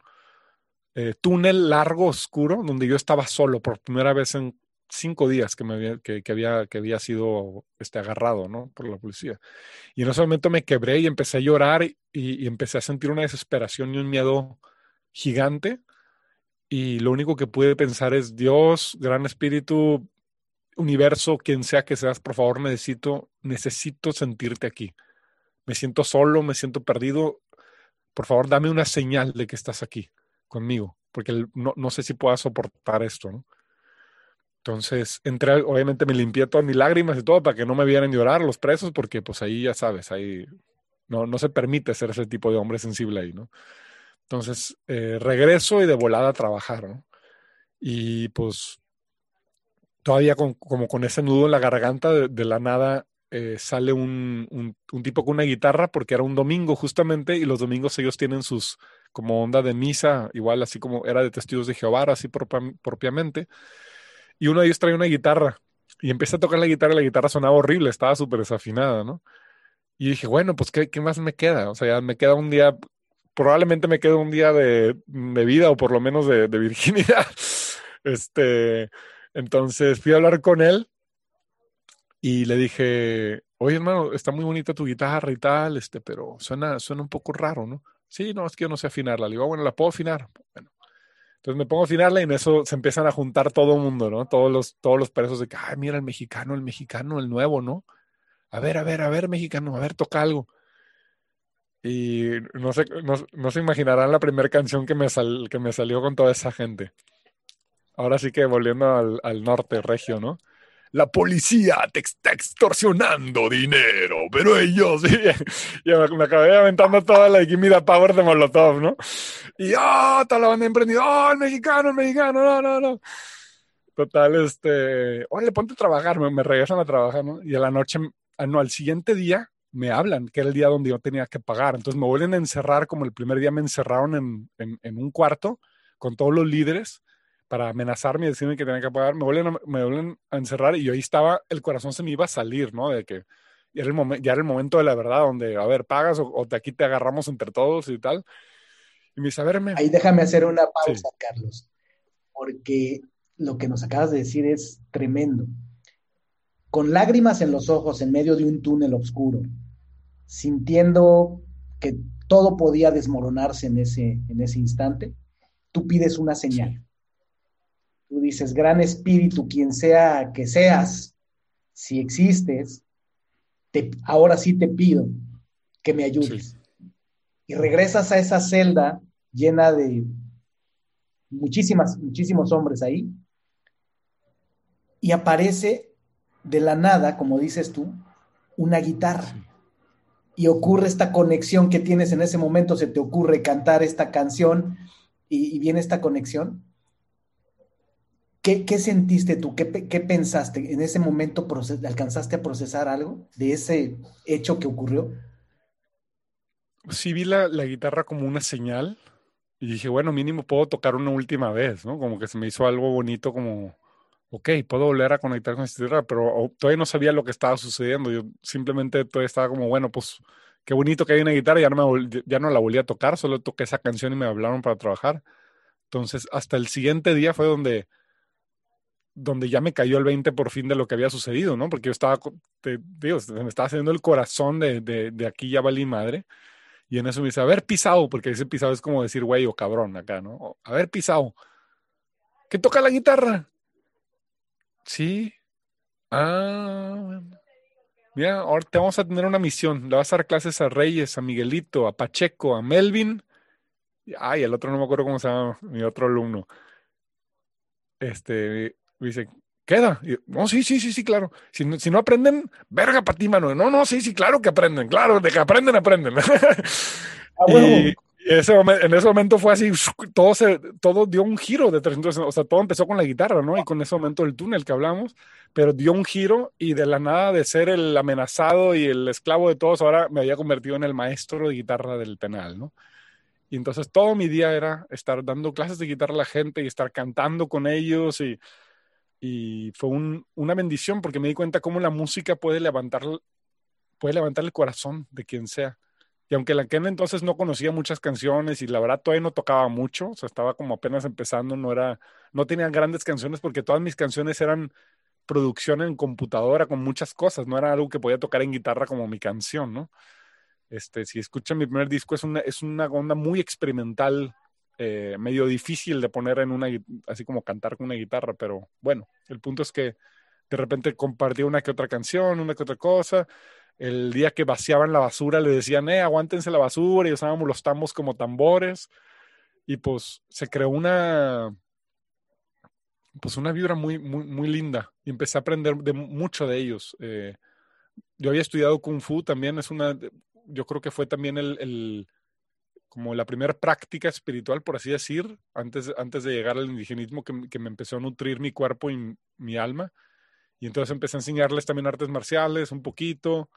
eh, túnel largo, oscuro, donde yo estaba solo por primera vez en cinco días que, me había, que, había, que había sido este, agarrado ¿no? por la policía. Y en ese momento me quebré y empecé a llorar y, y empecé a sentir una desesperación y un miedo gigante y lo único que pude pensar es, Dios, gran espíritu, universo, quien sea que seas, por favor, necesito, necesito sentirte aquí. Me siento solo, me siento perdido. Por favor, dame una señal de que estás aquí conmigo, porque no, no sé si pueda soportar esto. Entonces, entré, obviamente me limpié todas mis lágrimas y todo para que no me vieran llorar los presos, porque pues ahí ya sabes, ahí no, no se permite ser ese tipo de hombre sensible ahí, ¿no? Entonces, eh, regreso y de volada a trabajar, ¿no? Y pues todavía con, como con ese nudo en la garganta, de, la nada eh, sale un, un, tipo con una guitarra porque era un domingo justamente y los domingos ellos tienen sus como onda de misa, igual así como era de testigos de Jehová, así propiamente. Y uno de ellos trae una guitarra y empieza a tocar la guitarra y la guitarra sonaba horrible, estaba súper desafinada, ¿no? Y dije, bueno, pues, ¿qué, ¿qué, más me queda? O sea, me queda un día, probablemente me queda un día de, de vida o por lo menos de, virginidad. (laughs) Este, entonces fui a hablar con él y le dije, oye hermano, está muy bonita tu guitarra y tal, este, pero suena, suena un poco raro, ¿no? Sí, no, es que yo no sé afinarla. Le digo, ah, bueno, ¿la puedo afinar? Bueno. Entonces me pongo a afinarla y en eso se empiezan a juntar todo el mundo, ¿no? Todos los, todos los presos de que, ay, mira el mexicano, el mexicano, el nuevo, ¿no? A ver, a ver, a ver, mexicano, a ver, toca algo. Y no se, no, se imaginarán la primera canción que me, que me salió con toda esa gente. Ahora sí que volviendo al, al norte, regio, ¿no? la policía te está extorsionando dinero, pero ellos, (laughs) y, me, acabé aventando toda la Gimme Power de Molotov, ¿no? Y, ah, oh, toda la banda emprendido, oh, el mexicano, el mexicano, no, no, no. Total, este, oye, ponte a trabajar, me, regresan a trabajar, ¿no? Y a la noche, ah, no, al siguiente día me hablan, que era el día donde yo tenía que pagar. Entonces me vuelven a encerrar, como el primer día me encerraron en, en, en un cuarto con todos los líderes para amenazarme y decirme que tenía que pagar, me vuelven, a, me vuelven a encerrar y yo ahí estaba, el corazón se me iba a salir, ¿no? De que ya era el, momento ya era el momento de la verdad, donde, a ver, pagas o, de aquí te agarramos entre todos y tal. Y me dice, a ver, Ahí déjame hacer una pausa, Carlos, porque lo que nos acabas de decir es tremendo. Con lágrimas en los ojos, en medio de un túnel oscuro, sintiendo que todo podía desmoronarse en ese, en ese instante, tú pides una señal. Tú dices, gran espíritu, quien sea que seas, si existes, te, ahora sí te pido que me ayudes. Y regresas a esa celda llena de muchísimas, muchísimos hombres ahí, y aparece de la nada, como dices tú, una guitarra. Y ocurre esta conexión que tienes en ese momento, se te ocurre cantar esta canción y, y viene esta conexión. ¿Qué, sentiste tú? ¿Qué, pensaste? ¿En ese momento alcanzaste a procesar algo de ese hecho que ocurrió? Sí, vi la, guitarra como una señal y dije, bueno, mínimo puedo tocar una última vez, ¿no? Como que se me hizo algo bonito, como, ok, puedo volver a conectar con esta guitarra, pero todavía no sabía lo que estaba sucediendo. Yo simplemente todavía estaba como, bueno, pues qué bonito que hay una guitarra, ya no, me, ya no la volví a tocar, solo toqué esa canción y me hablaron para trabajar. Entonces, hasta el siguiente día fue donde donde ya me cayó el 20 por fin de lo que había sucedido, ¿no? Porque yo estaba, digo, me estaba haciendo el corazón de, de, aquí ya valí madre. Y en eso me dice, a ver, pisado, porque ese pisado es como decir güey o cabrón acá, ¿no? A ver, pisado. ¿Qué toca la guitarra? Sí. Ah, mira, ahora te vamos a tener una misión. Le vas a dar clases a Reyes, a Miguelito, a Pacheco, a Melvin. Ay, el otro no me acuerdo cómo se llama, mi otro alumno. Este, me dice, queda. no, sí, sí, sí, sí, claro. Si no, si no aprenden, verga para ti, mano. No, no, sí, sí, claro que aprenden. Claro, de que aprenden, aprenden. (laughs) Ah, y, ese en ese momento fue así, (laughs) todo, se, todo dio un giro de 300, o sea, todo empezó con la guitarra, ¿no? Y con ese momento el túnel que hablamos, pero dio un giro y de la nada de ser el amenazado y el esclavo de todos, ahora me había convertido en el maestro de guitarra del penal, ¿no? Y entonces todo mi día era estar dando clases de guitarra a la gente y estar cantando con ellos y y fue una bendición porque me di cuenta cómo la música puede levantar, puede levantar el corazón de quien sea. Y aunque la aquel entonces no conocía muchas canciones y la verdad todavía no tocaba mucho, o sea, estaba como apenas empezando, no era, no tenía grandes canciones porque todas mis canciones eran producción en computadora con muchas cosas, no era algo que podía tocar en guitarra como mi canción, ¿no? Este, si escuchan mi primer disco, es una, es una onda muy experimental, eh, medio difícil de poner en una, así como cantar con una guitarra, pero bueno, el punto es que de repente compartía una que otra canción, una que otra cosa. El día que vaciaban la basura le decían, eh, aguántense la basura y usábamos los tambos como tambores. Y pues se creó una, pues una vibra muy, muy, muy linda y empecé a aprender de mucho de ellos. Eh, yo había estudiado Kung Fu también, es una, yo creo que fue también el como la primera práctica espiritual, por así decir, antes, antes de llegar al indigenismo, que, que, me empezó a nutrir mi cuerpo y mi alma. Y entonces empecé a enseñarles también artes marciales, un poquito,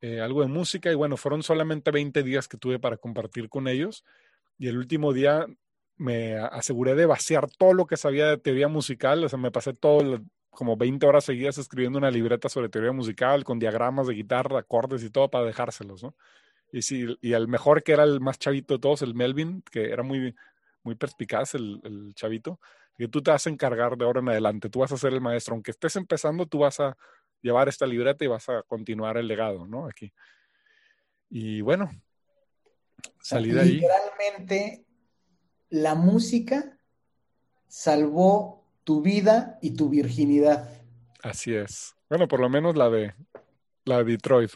eh, algo de música. Y bueno, fueron solamente 20 días que tuve para compartir con ellos. Y el último día me aseguré de vaciar todo lo que sabía de teoría musical. O sea, me pasé todo, como 20 horas seguidas escribiendo una libreta sobre teoría musical, con diagramas de guitarra, acordes y todo para dejárselos, ¿no? Y sí, y el mejor que era el más chavito de todos, el Melvin, que era muy, muy perspicaz el, el chavito, que tú te vas a encargar de ahora en adelante, tú vas a ser el maestro, aunque estés empezando, tú vas a llevar esta libreta y vas a continuar el legado, ¿no? Aquí. Y bueno, salí de ahí. Literalmente, la música salvó tu vida y tu virginidad. Así es. Bueno, por lo menos la de la de Detroit.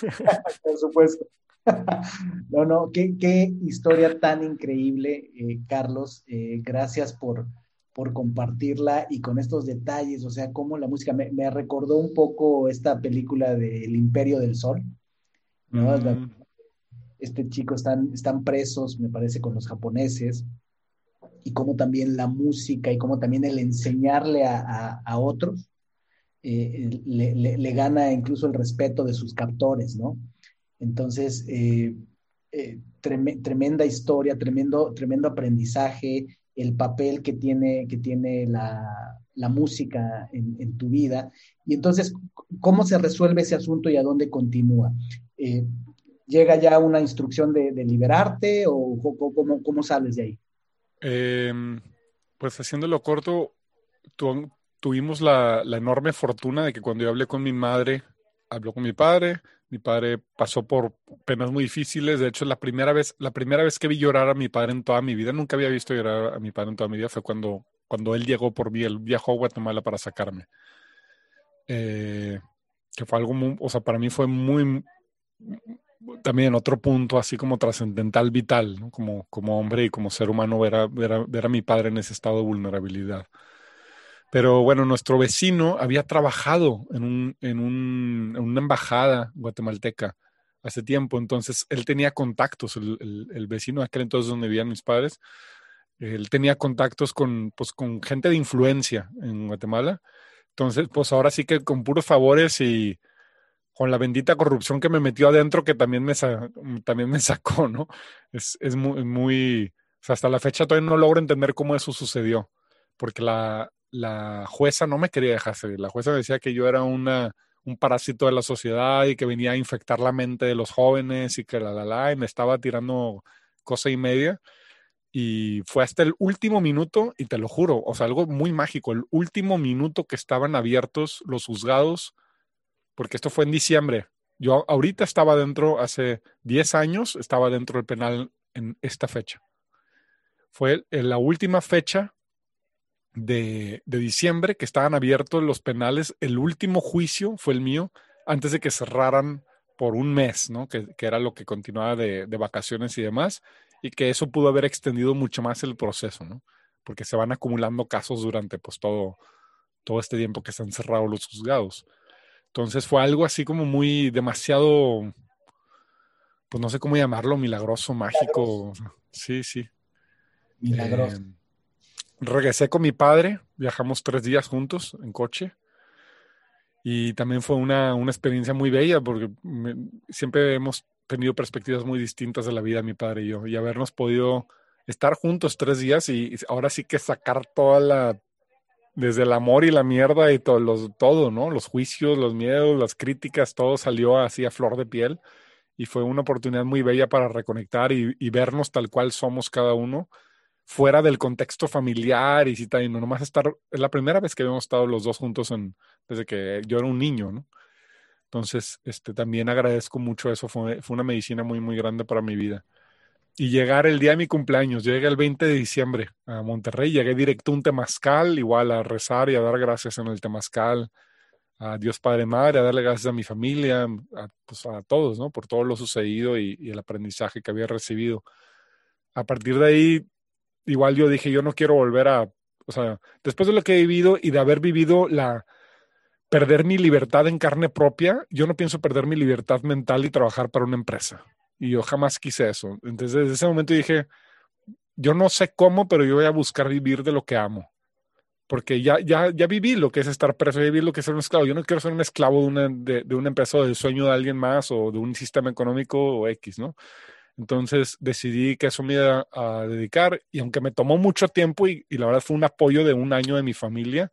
(laughs) por supuesto. (laughs) no, no, qué, qué, historia tan increíble, eh, Carlos. Eh, gracias por, por compartirla y con estos detalles, o sea, cómo la música me, me recordó un poco esta película de El Imperio del Sol. ¿no? Mm. Este chico están, están presos, me parece, con los japoneses, y cómo también la música y cómo también el enseñarle a, a, a otros eh, le, gana incluso el respeto de sus captores, ¿no? Entonces, eh, eh, tremenda historia, tremendo, tremendo aprendizaje, el papel que tiene, que tiene la, música en, tu vida. Y entonces, ¿cómo se resuelve ese asunto y a dónde continúa? ¿Llega ya una instrucción de, liberarte o cómo, sales de ahí? Eh, pues haciéndolo corto, tu, tuvimos la, la, enorme fortuna de que cuando yo hablé con mi madre, habló con mi padre, mi padre pasó por penas muy difíciles. De hecho, la primera vez, la primera vez que vi llorar a mi padre en toda mi vida, nunca había visto llorar a mi padre en toda mi vida, fue cuando, cuando él llegó por mí, él viajó a Guatemala para sacarme. Eh, que fue algo muy, o sea, para mí fue muy, también otro punto así como trascendental, vital, ¿no? como, como hombre y como ser humano, ver a, ver, a, ver a mi padre en ese estado de vulnerabilidad. Pero bueno, nuestro vecino había trabajado en, un, en, un, en una embajada guatemalteca hace tiempo, entonces él tenía contactos, el, el, vecino aquel entonces donde vivían mis padres, él tenía contactos con, pues, con gente de influencia en Guatemala. Entonces, pues ahora sí que con puros favores y con la bendita corrupción que me metió adentro, que también me, también me (laughs) sacó, ¿no? Es, es muy, muy, hasta la fecha todavía no logro entender cómo eso sucedió, porque la, la jueza no me quería dejar salir. La jueza decía que yo era una, un parásito de la sociedad y que venía a infectar la mente de los jóvenes y que la, la, la, y me estaba tirando cosa y media. Y fue hasta el último minuto, y te lo juro, o sea, algo muy mágico, el último minuto que estaban abiertos los juzgados, porque esto fue en diciembre. Yo ahorita estaba dentro, hace 10 años, estaba dentro del penal en esta fecha. Fue en la última fecha de, de, diciembre que estaban abiertos los penales. El último juicio fue el mío antes de que cerraran por un mes, ¿no? Que, que era lo que continuaba de, de, vacaciones y demás, y que eso pudo haber extendido mucho más el proceso, ¿no? Porque se van acumulando casos durante pues todo, todo este tiempo que están cerrados los juzgados. Entonces fue algo así como muy demasiado, pues no sé cómo llamarlo, milagroso, mágico. Sí, sí. Milagroso. Eh, regresé con mi padre, viajamos tres días juntos en coche. Y también fue una, una experiencia muy bella porque siempre hemos tenido perspectivas muy distintas de la vida, mi padre y yo, y habernos podido estar juntos tres días y, ahora sí que sacar toda la, desde el amor y la mierda y todo, los, todo, ¿no? Los juicios, los miedos, las críticas, todo salió así a flor de piel. Y fue una oportunidad muy bella para reconectar y vernos tal cual somos cada uno fuera del contexto familiar y si también no nomás estar, es la primera vez que habíamos estado los dos juntos en, desde que yo era un niño, ¿no? Entonces, este, también agradezco mucho eso, fue, fue una medicina muy, muy grande para mi vida. Y llegar el día de mi cumpleaños, llegué el 20 de diciembre a Monterrey, llegué directo a un temazcal, igual a rezar y a dar gracias en el temazcal, a Dios Padre Madre, a darle gracias a mi familia, a, pues a todos, ¿no? Por todo lo sucedido y, y el aprendizaje que había recibido. A partir de ahí, igual yo dije, yo no quiero volver a, o sea, después de lo que he vivido y de haber vivido la, perder mi libertad en carne propia, yo no pienso perder mi libertad mental y trabajar para una empresa. Y yo jamás quise eso. Entonces, desde ese momento dije, yo no sé cómo, pero yo voy a buscar vivir de lo que amo. Porque ya, ya, ya viví lo que es estar preso, ya viví lo que es ser un esclavo. Yo no quiero ser un esclavo de una, de, de una empresa o del sueño de alguien más o de un sistema económico o X, ¿no? Entonces decidí que eso me iba a dedicar y aunque me tomó mucho tiempo y, y, la verdad fue un apoyo de un año de mi familia,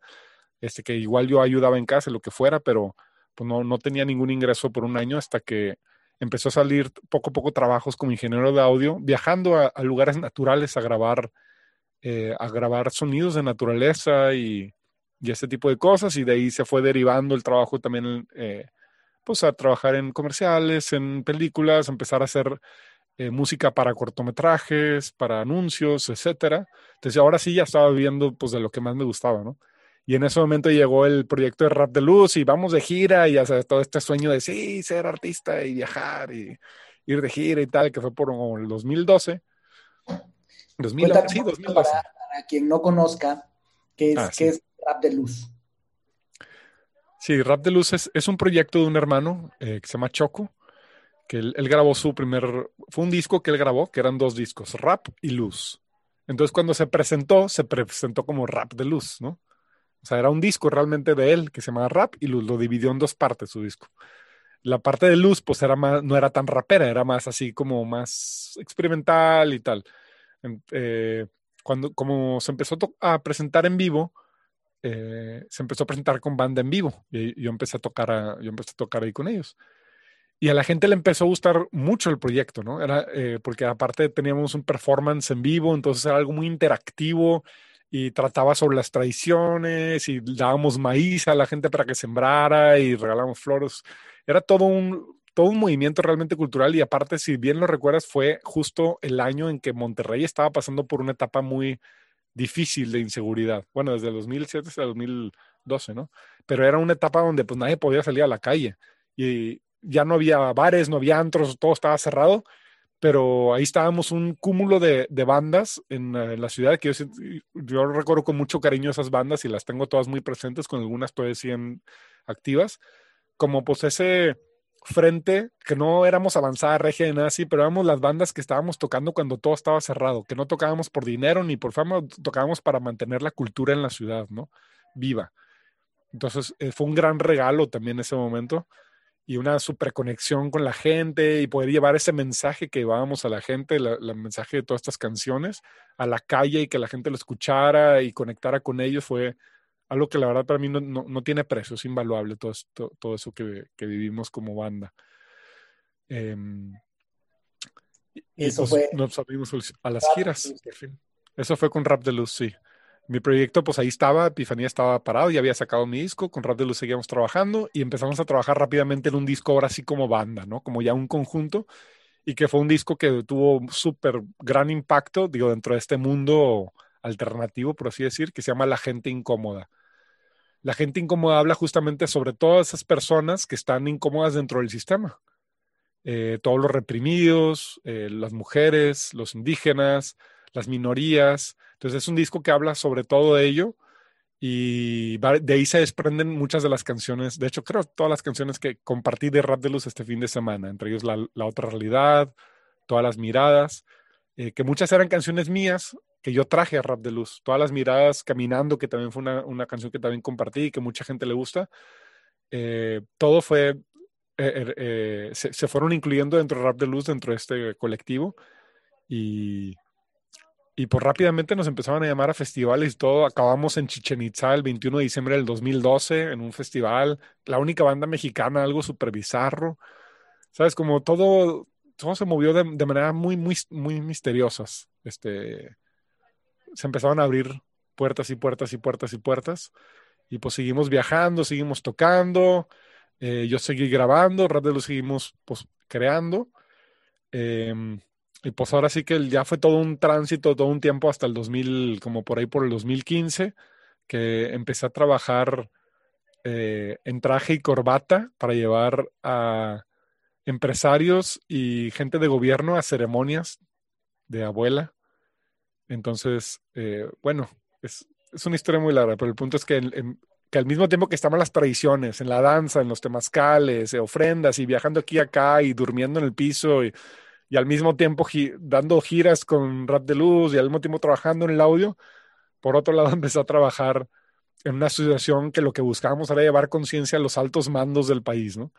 este, que igual yo ayudaba en casa, lo que fuera, pero pues no, no tenía ningún ingreso por un año hasta que empezó a salir poco a poco trabajos como ingeniero de audio, viajando a, lugares naturales a grabar, eh, a grabar sonidos de naturaleza y, y, ese tipo de cosas, y de ahí se fue derivando el trabajo también, eh, pues a trabajar en comerciales, en películas, empezar a hacer eh, música para cortometrajes, para anuncios, etcétera. Entonces ahora sí ya estaba viviendo pues de lo que más me gustaba, ¿no? Y en ese momento llegó el proyecto de Rap de Luz y vamos de gira y hacer todo este sueño de sí, ser artista y viajar y ir de gira y tal, que fue por el 2012. 2012 sí, 2012. Para, quien no conozca, ¿qué es, ah, es Rap de Luz? Sí, Rap de Luz es, es un proyecto de un hermano eh, que se llama Choco, que él, grabó su primer, fue un disco que él grabó, que eran dos discos, Rap y Luz. Entonces cuando se presentó, se presentó como Rap de Luz, ¿no? O sea, era un disco realmente de él que se llamaba Rap y lo, dividió en dos partes su disco. La parte de Luz, pues era más, no era tan rapera, era más así como más experimental y tal. Eh, cuando, como se empezó a presentar en vivo, eh, se empezó a presentar con banda en vivo y yo empecé a tocar, yo empecé a tocar ahí con ellos. Y a la gente le empezó a gustar mucho el proyecto, ¿no? Era eh, porque aparte teníamos un performance en vivo, entonces era algo muy interactivo y trataba sobre las tradiciones y dábamos maíz a la gente para que sembrara y regalamos flores. Era todo un, todo un movimiento realmente cultural y aparte, si bien lo recuerdas, fue justo el año en que Monterrey estaba pasando por una etapa muy difícil de inseguridad. Bueno, desde el 2007 hasta el 2012, ¿no? Pero era una etapa donde pues nadie podía salir a la calle y ya no había bares, no había antros, todo estaba cerrado pero ahí estábamos un cúmulo de, bandas en, la ciudad que yo, recuerdo con mucho cariño esas bandas y las tengo todas muy presentes, con algunas todavía siguen activas, como pues ese frente que no éramos avanzada regia de nada así, pero éramos las bandas que estábamos tocando cuando todo estaba cerrado, que no tocábamos por dinero ni por fama, tocábamos para mantener la cultura en la ciudad, ¿no? Viva. Entonces eh, fue un gran regalo también ese momento y una superconexión con la gente y poder llevar ese mensaje que llevábamos a la gente, el mensaje de todas estas canciones, a la calle y que la gente lo escuchara y conectara con ellos fue algo que la verdad para mí no, no, tiene precio, es invaluable todo, todo eso que, que, vivimos como banda. Em, y eso pues fue nos a las giras, Eso fue con Rap de Luz, sí mi proyecto, pues ahí estaba, Epifanía estaba parado, ya había sacado mi disco, con Rap de Luz seguíamos trabajando y empezamos a trabajar rápidamente en un disco ahora sí como banda, ¿no? Como ya un conjunto y que fue un disco que tuvo súper gran impacto, digo, dentro de este mundo alternativo, por así decir, que se llama La Gente Incómoda. La gente incómoda habla justamente sobre todas esas personas que están incómodas dentro del sistema. Eh, todos los reprimidos, eh, las mujeres, los indígenas, las minorías. Entonces es un disco que habla sobre todo ello y de ahí se desprenden muchas de las canciones, de hecho creo todas las canciones que compartí de Rap de Luz este fin de semana, entre ellos La, Otra Realidad, Todas las Miradas, eh, que muchas eran canciones mías que yo traje a Rap de Luz, Todas las Miradas Caminando, que también fue una, canción que también compartí y que mucha gente le gusta, eh, todo fue, eh, se, se, fueron incluyendo dentro de Rap de Luz, dentro de este colectivo y y pues rápidamente nos empezaban a llamar a festivales y todo. Acabamos en Chichen Itza el 21 de diciembre del 2012 en un festival. La única banda mexicana, algo súper bizarro. ¿Sabes? Como todo, todo se movió de, manera muy, muy, muy misteriosas. Este, se empezaban a abrir puertas y puertas y puertas y puertas. Y pues seguimos viajando, seguimos tocando. Eh, yo seguí grabando, Rap lo seguimos pues, creando. Eh, y pues ahora sí que ya fue todo un tránsito, todo un tiempo hasta el 2000, como por ahí por el 2015, que empecé a trabajar eh, en traje y corbata para llevar a empresarios y gente de gobierno a ceremonias de abuela. Entonces, eh, bueno, es, una historia muy larga, pero el punto es que, que al mismo tiempo que estaban las tradiciones, en la danza, en los temazcales, ofrendas y viajando aquí acá y durmiendo en el piso y y al mismo tiempo dando giras con Rap de Luz y al mismo tiempo trabajando en el audio, por otro lado (laughs) empecé a trabajar en una asociación que lo que buscábamos era llevar conciencia a los altos mandos del país, ¿no?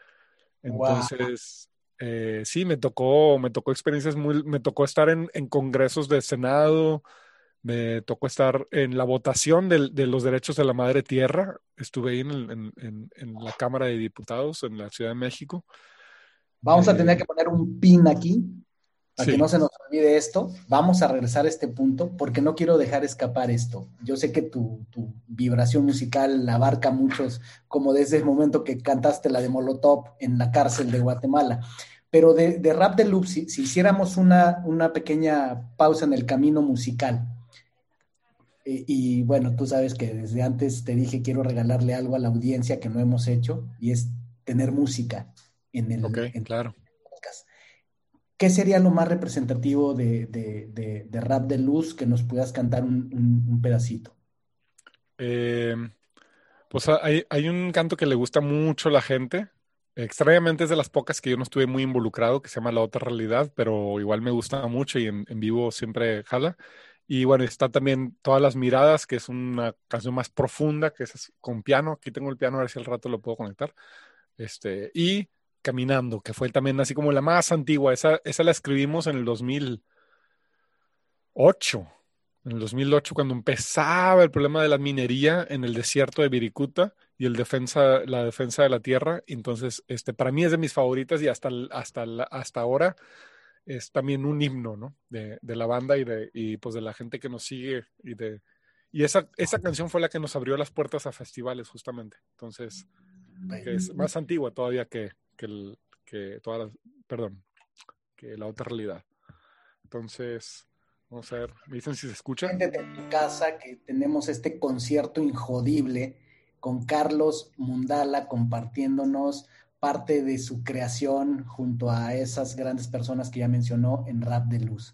Entonces, eh, sí, me tocó, me tocó experiencias muy, me tocó estar en, en congresos de Senado, Me tocó estar en la votación de, de los derechos de la madre tierra. Estuve ahí en, en, en, en, la Cámara de Diputados en la Ciudad de México. Vamos a tener que poner un pin aquí para sí. que no se nos olvide esto. Vamos a regresar a este punto porque no quiero dejar escapar esto. Yo sé que tu, tu vibración musical abarca muchos, como desde el momento que cantaste la de Molotov en la cárcel de Guatemala. Pero de, de Rap de Loop, si, si hiciéramos una, una, pequeña pausa en el camino musical, y, y, bueno, tú sabes que desde antes te dije quiero regalarle algo a la audiencia que no hemos hecho, y es tener música en el, okay, en claro. podcast. ¿Qué sería lo más representativo de, de, de, de, Rap de Luz que nos puedas cantar un, un, un pedacito? Eh, pues hay, hay un canto que le gusta mucho a la gente, Extrañamente es de las pocas que yo no estuve muy involucrado, que se llama La Otra Realidad, pero igual me gusta mucho y en, en, vivo siempre jala. Y bueno, está también Todas las Miradas, que es una canción más profunda, que es con piano. Aquí tengo el piano, a ver si al rato lo puedo conectar. Este, y Caminando, que fue también así como la más antigua. Esa, esa la escribimos en el 2008. En el 2008, cuando empezaba el problema de la minería en el desierto de Viricuta y el defensa, la defensa de la tierra. Entonces, este, para mí es de mis favoritas y hasta, hasta, hasta ahora es también un himno, ¿no? De, de, la banda y, de, y pues de la gente que nos sigue y de... Y esa, esa canción fue la que nos abrió las puertas a festivales, justamente. Entonces, que es más antigua todavía que, que, el, que toda la, perdón, que la otra realidad. Entonces, vamos a ver, me dicen si se escucha. De tu casa que tenemos este concierto injodible con Carlos Mundala compartiéndonos parte de su creación junto a esas grandes personas que ya mencionó en Rap de Luz.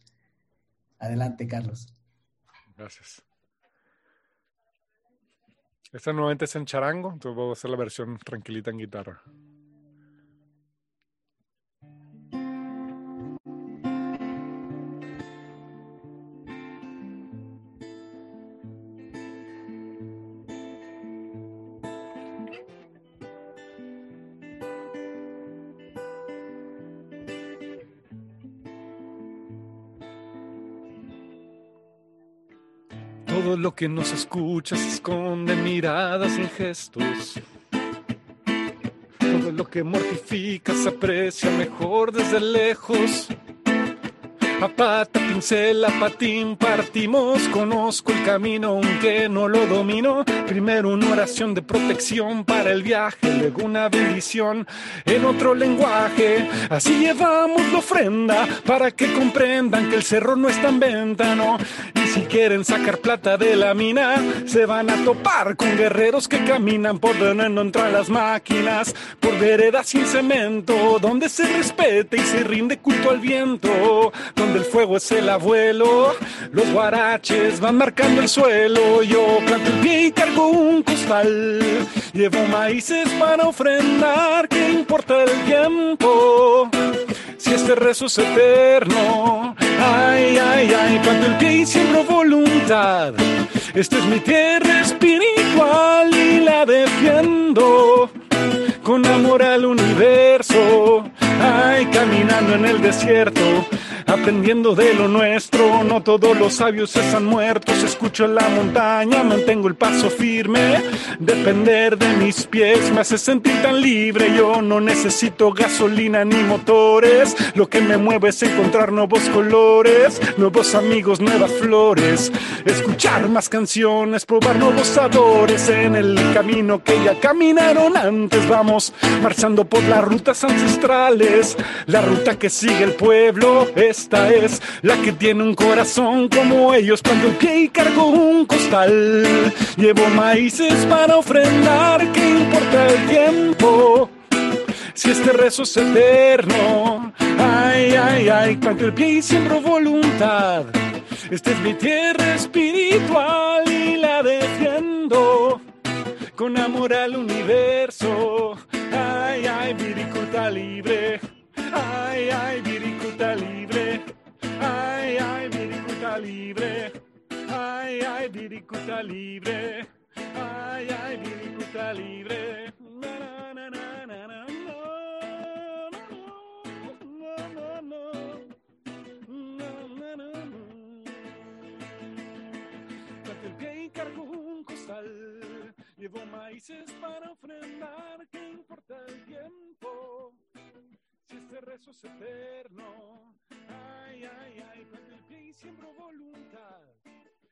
Adelante, Carlos. Gracias. Esta nuevamente es en charango, entonces voy a hacer la versión tranquilita en guitarra. Lo que nos escucha se esconde miradas y gestos. Todo lo que mortifica se aprecia mejor desde lejos. A pata, pincel, a patín partimos, conozco el camino aunque no lo domino. Primero una oración de protección para el viaje, luego una bendición en otro lenguaje. Así llevamos la ofrenda para que comprendan que el cerro no está en venta, no. Si quieren sacar plata de la mina, se van a topar con guerreros que caminan por donde entran las máquinas, por veredas sin cemento, donde se respete y se rinde culto al viento donde el fuego es el abuelo. Los guaraches van marcando el suelo. Yo planto el pie y cargo un costal. Llevo maíces para ofrendar. ¿Qué importa el tiempo? Si este rezo es eterno. Ay, ay, ay, planto el pie y siembro voluntad. Esta es mi tierra espiritual y la defiendo con amor al universo. Ay, caminando en el desierto, aprendiendo de lo nuestro. No todos los sabios están muertos. Escucho la montaña, mantengo el paso firme. Depender de mis pies me hace sentir tan libre. Yo no necesito gasolina ni motores. Lo que me mueve es encontrar nuevos colores, nuevos amigos, nuevas flores. Escuchar más canciones, probar nuevos sabores en el camino que ya caminaron antes. Vamos marchando por las rutas ancestrales, la ruta que sigue el pueblo. Esta es la que tiene un corazón como ellos. Cuando y cargo un costal, llevo maíces para ofrendar. ¿Qué importa el tiempo? Si este rezo es eterno, ay, ay, ay, planto el pie y siembro voluntad. Esta es mi tierra espiritual y la defiendo con amor al universo. Ay, ay, viricuta libre. Ay, ay, Viricuta libre. Ay, ay, Viricuta libre. Ay, ay, Viricuta libre. Ay, ay, Viricuta libre. Na, na, na, na, na, Cargo un costal, llevo maíces para ofrendar, que importa el tiempo. Si este rezo es eterno, ay, ay, ay, con el pie y siembro voluntad.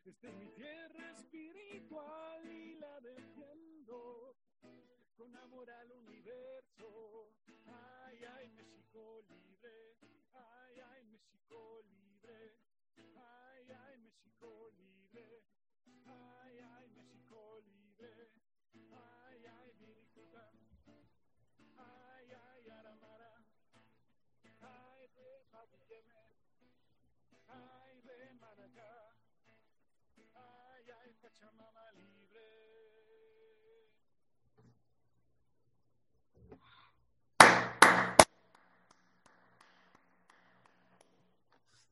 Esta es mi tierra espiritual y la defiendo con amor al universo. Ay, ay, México libre, ay, ay, México libre, ay, ay, México libre, ay, ay, México libre,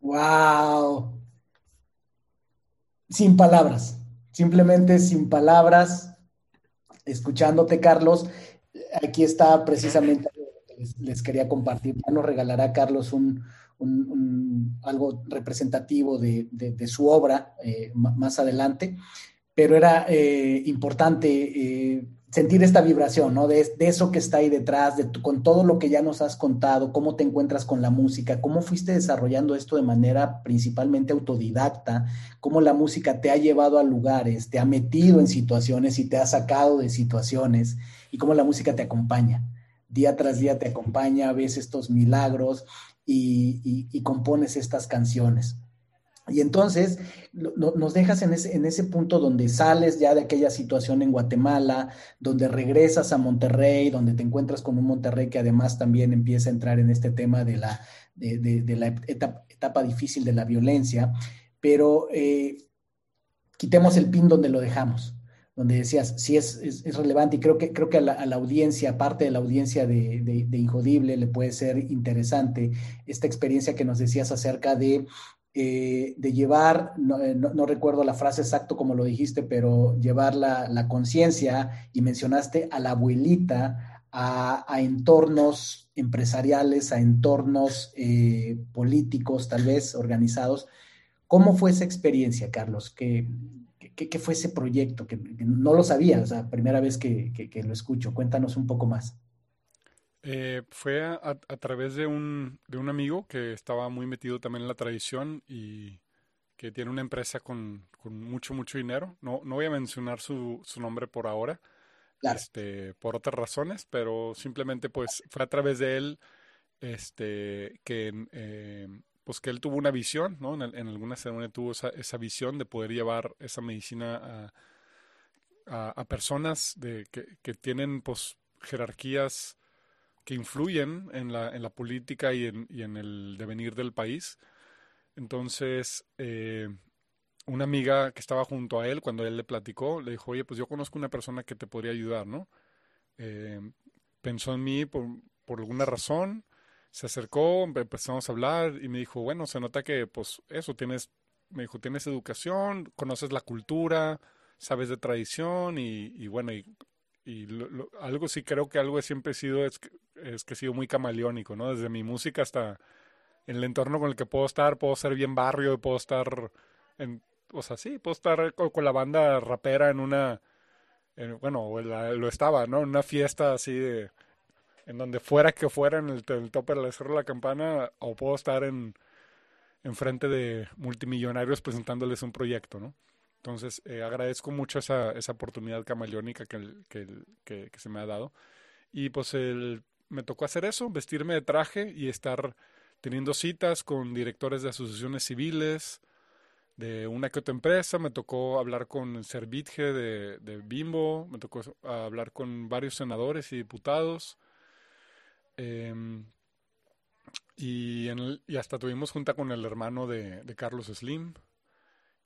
Wow. Sin palabras, simplemente sin palabras, escuchándote, Carlos. Aquí está precisamente les, quería compartir. Ya nos regalará Carlos un, algo representativo de su obra eh, más adelante, pero era eh, importante eh, sentir esta vibración, ¿no? De, eso que está ahí detrás, de tu, con todo lo que ya nos has contado, cómo te encuentras con la música, cómo fuiste desarrollando esto de manera principalmente autodidacta, cómo la música te ha llevado a lugares, te ha metido en situaciones y te ha sacado de situaciones, y cómo la música te acompaña. Día tras día te acompaña, ves estos milagros y compones estas canciones. Y entonces nos dejas en ese, en ese, punto donde sales ya de aquella situación en Guatemala, donde regresas a Monterrey, donde te encuentras con un Monterrey que además también empieza a entrar en este tema de la, de, la etapa, etapa, difícil de la violencia, pero eh, quitemos el pin donde lo dejamos donde decías, sí es, es, relevante y creo que, creo que a la, a la audiencia, parte de la audiencia de, de, de, Injodible, le puede ser interesante esta experiencia que nos decías acerca de eh, de llevar, no, no, no, recuerdo la frase exacto como lo dijiste, pero llevar la, la conciencia y mencionaste a la abuelita a, a entornos empresariales, a entornos eh, políticos, tal vez organizados. ¿Cómo fue esa experiencia, Carlos? ¿Qué, qué, fue ese proyecto? Que, no lo sabía, o sea, primera vez que, que lo escucho. Cuéntanos un poco más. Eh, fue a, a, través de un, de un amigo que estaba muy metido también en la tradición y que tiene una empresa con, con mucho, mucho dinero. No, no voy a mencionar su, su nombre por ahora, claro. este, por otras razones, pero simplemente pues fue a través de él este, que, eh, pues que él tuvo una visión, ¿no? En, en alguna ceremonia tuvo esa, esa, visión de poder llevar esa medicina a, a, a personas de, que, que tienen pues jerarquías que influyen en la, en la política y en, y en, el devenir del país. Entonces, eh, una amiga que estaba junto a él, cuando él le platicó, le dijo, oye, pues yo conozco una persona que te podría ayudar, ¿no? Eh, pensó en mí por, por, alguna razón, se acercó, empezamos a hablar y me dijo, bueno, se nota que, pues, eso, tienes, me dijo, tienes educación, conoces la cultura, sabes de tradición y, bueno, y algo sí creo que algo siempre he sido es que, es que he sido muy camaleónico, ¿no? Desde mi música hasta en el entorno con el que puedo estar, puedo ser bien barrio, puedo estar en, o sea, sí, puedo estar con, la banda rapera en una, en, bueno, la, lo estaba, ¿no? En una fiesta así de, en donde fuera que fuera, en el, el tope de la Cerro de la Campana, o puedo estar en, en frente de multimillonarios presentándoles un proyecto, ¿no? Entonces, eh, agradezco mucho esa, esa oportunidad camaleónica que, que, que, que, se me ha dado. Y pues el, me tocó hacer eso, vestirme de traje y estar teniendo citas con directores de asociaciones civiles, de una que otra empresa. Me tocó hablar con Servitje de, de Bimbo, me tocó hablar con varios senadores y diputados. Eh, y, hasta tuvimos junta con el hermano de, Carlos Slim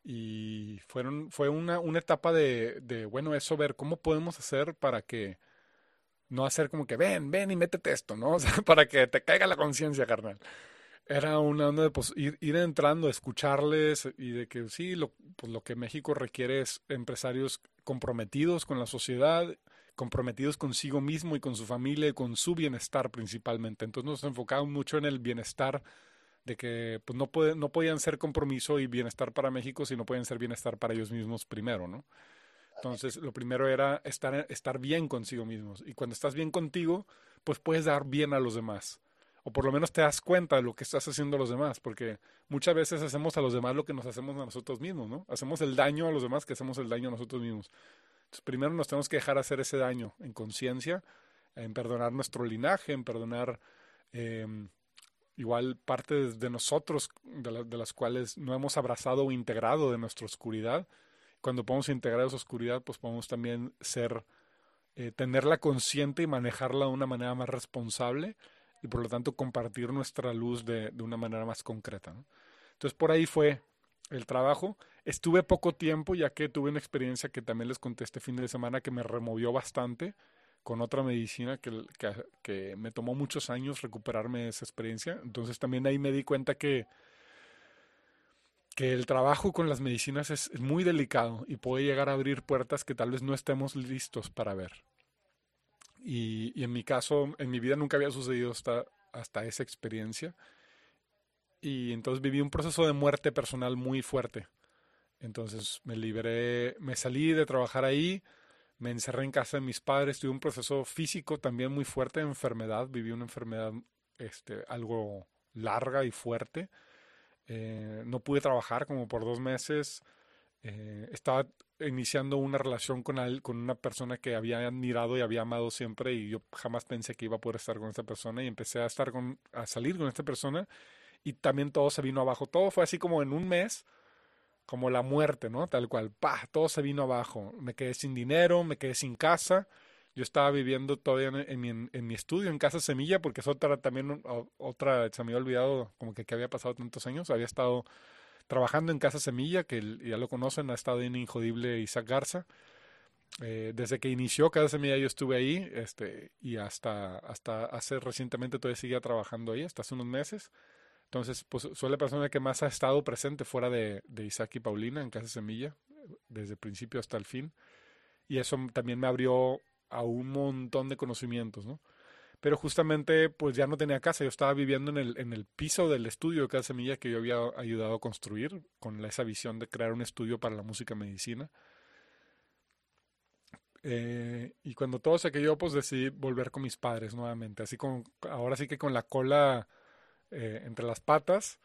y fueron, fue una, una etapa de, bueno, eso, ver cómo podemos hacer para que no hacer como que ven, ven y métete esto, ¿no? (laughs) O sea, para que te caiga la conciencia, carnal. Era una onda de pues, ir, ir, entrando, escucharles y de que sí, lo, pues, lo que México requiere es empresarios comprometidos con la sociedad, comprometidos consigo mismo y con su familia y con su bienestar principalmente. Entonces nos enfocamos mucho en el bienestar de que pues, no, puede, no podían ser compromiso y bienestar para México si no pueden ser bienestar para ellos mismos primero, ¿no? Entonces, lo primero era estar, estar bien consigo mismos. Y cuando estás bien contigo, pues puedes dar bien a los demás. O por lo menos te das cuenta de lo que estás haciendo a los demás, porque muchas veces hacemos a los demás lo que nos hacemos a nosotros mismos, ¿no? Hacemos el daño a los demás que hacemos el daño a nosotros mismos. Entonces, primero nos tenemos que dejar hacer ese daño en conciencia, en perdonar nuestro linaje, en perdonar em, igual parte de nosotros de, las cuales no hemos abrazado o integrado de nuestra oscuridad. Cuando podemos integrar esa oscuridad, pues podemos también ser, eh, tenerla consciente y manejarla de una manera más responsable y por lo tanto compartir nuestra luz de, de una manera más concreta. Entonces por ahí fue el trabajo. Estuve poco tiempo ya que tuve una experiencia que también les conté este fin de semana que me removió bastante con otra medicina que, que, me tomó muchos años recuperarme de esa experiencia. Entonces también ahí me di cuenta que, que el trabajo con las medicinas es, muy delicado y puede llegar a abrir puertas que tal vez no estemos listos para ver. Y, en mi caso, en mi vida nunca había sucedido hasta, hasta esa experiencia. Y entonces viví un proceso de muerte personal muy fuerte. Entonces me liberé, me salí de trabajar ahí, me encerré en casa de mis padres, tuve un proceso físico también muy fuerte de enfermedad, viví una enfermedad este, algo larga y fuerte. Eh, no pude trabajar como por dos meses. Eh, estaba iniciando una relación con, con una persona que había admirado y había amado siempre y yo jamás pensé que iba a poder estar con esta persona y empecé a estar con, a salir con esta persona y también todo se vino abajo. Todo fue así como en un mes como la muerte, ¿no? Tal cual, pa, todo se vino abajo. Me quedé sin dinero, me quedé sin casa. Yo estaba viviendo todavía en, mi, en mi, estudio, en Casa Semilla, porque es otra también, otra, se me había olvidado como que, que había pasado tantos años. Había estado trabajando en Casa Semilla, que ya lo conocen, ha estado en Injodible Isaac Garza. Eh, desde que inició Casa Semilla yo estuve ahí, este, y hasta, hasta hace recientemente todavía seguía trabajando ahí, hasta hace unos meses. Entonces, pues soy la persona que más ha estado presente fuera de, Isaac y Paulina en Casa Semilla, desde el principio hasta el fin. Y eso también me abrió a un montón de conocimientos, ¿no? Pero justamente, pues ya no tenía casa, yo estaba viviendo en el, en el piso del estudio de Casa Semilla que yo había ayudado a construir, con esa visión de crear un estudio para la música medicina. Eh, y cuando todo se cayó, pues decidí volver con mis padres nuevamente. Así como, ahora sí que con la cola eh, entre las patas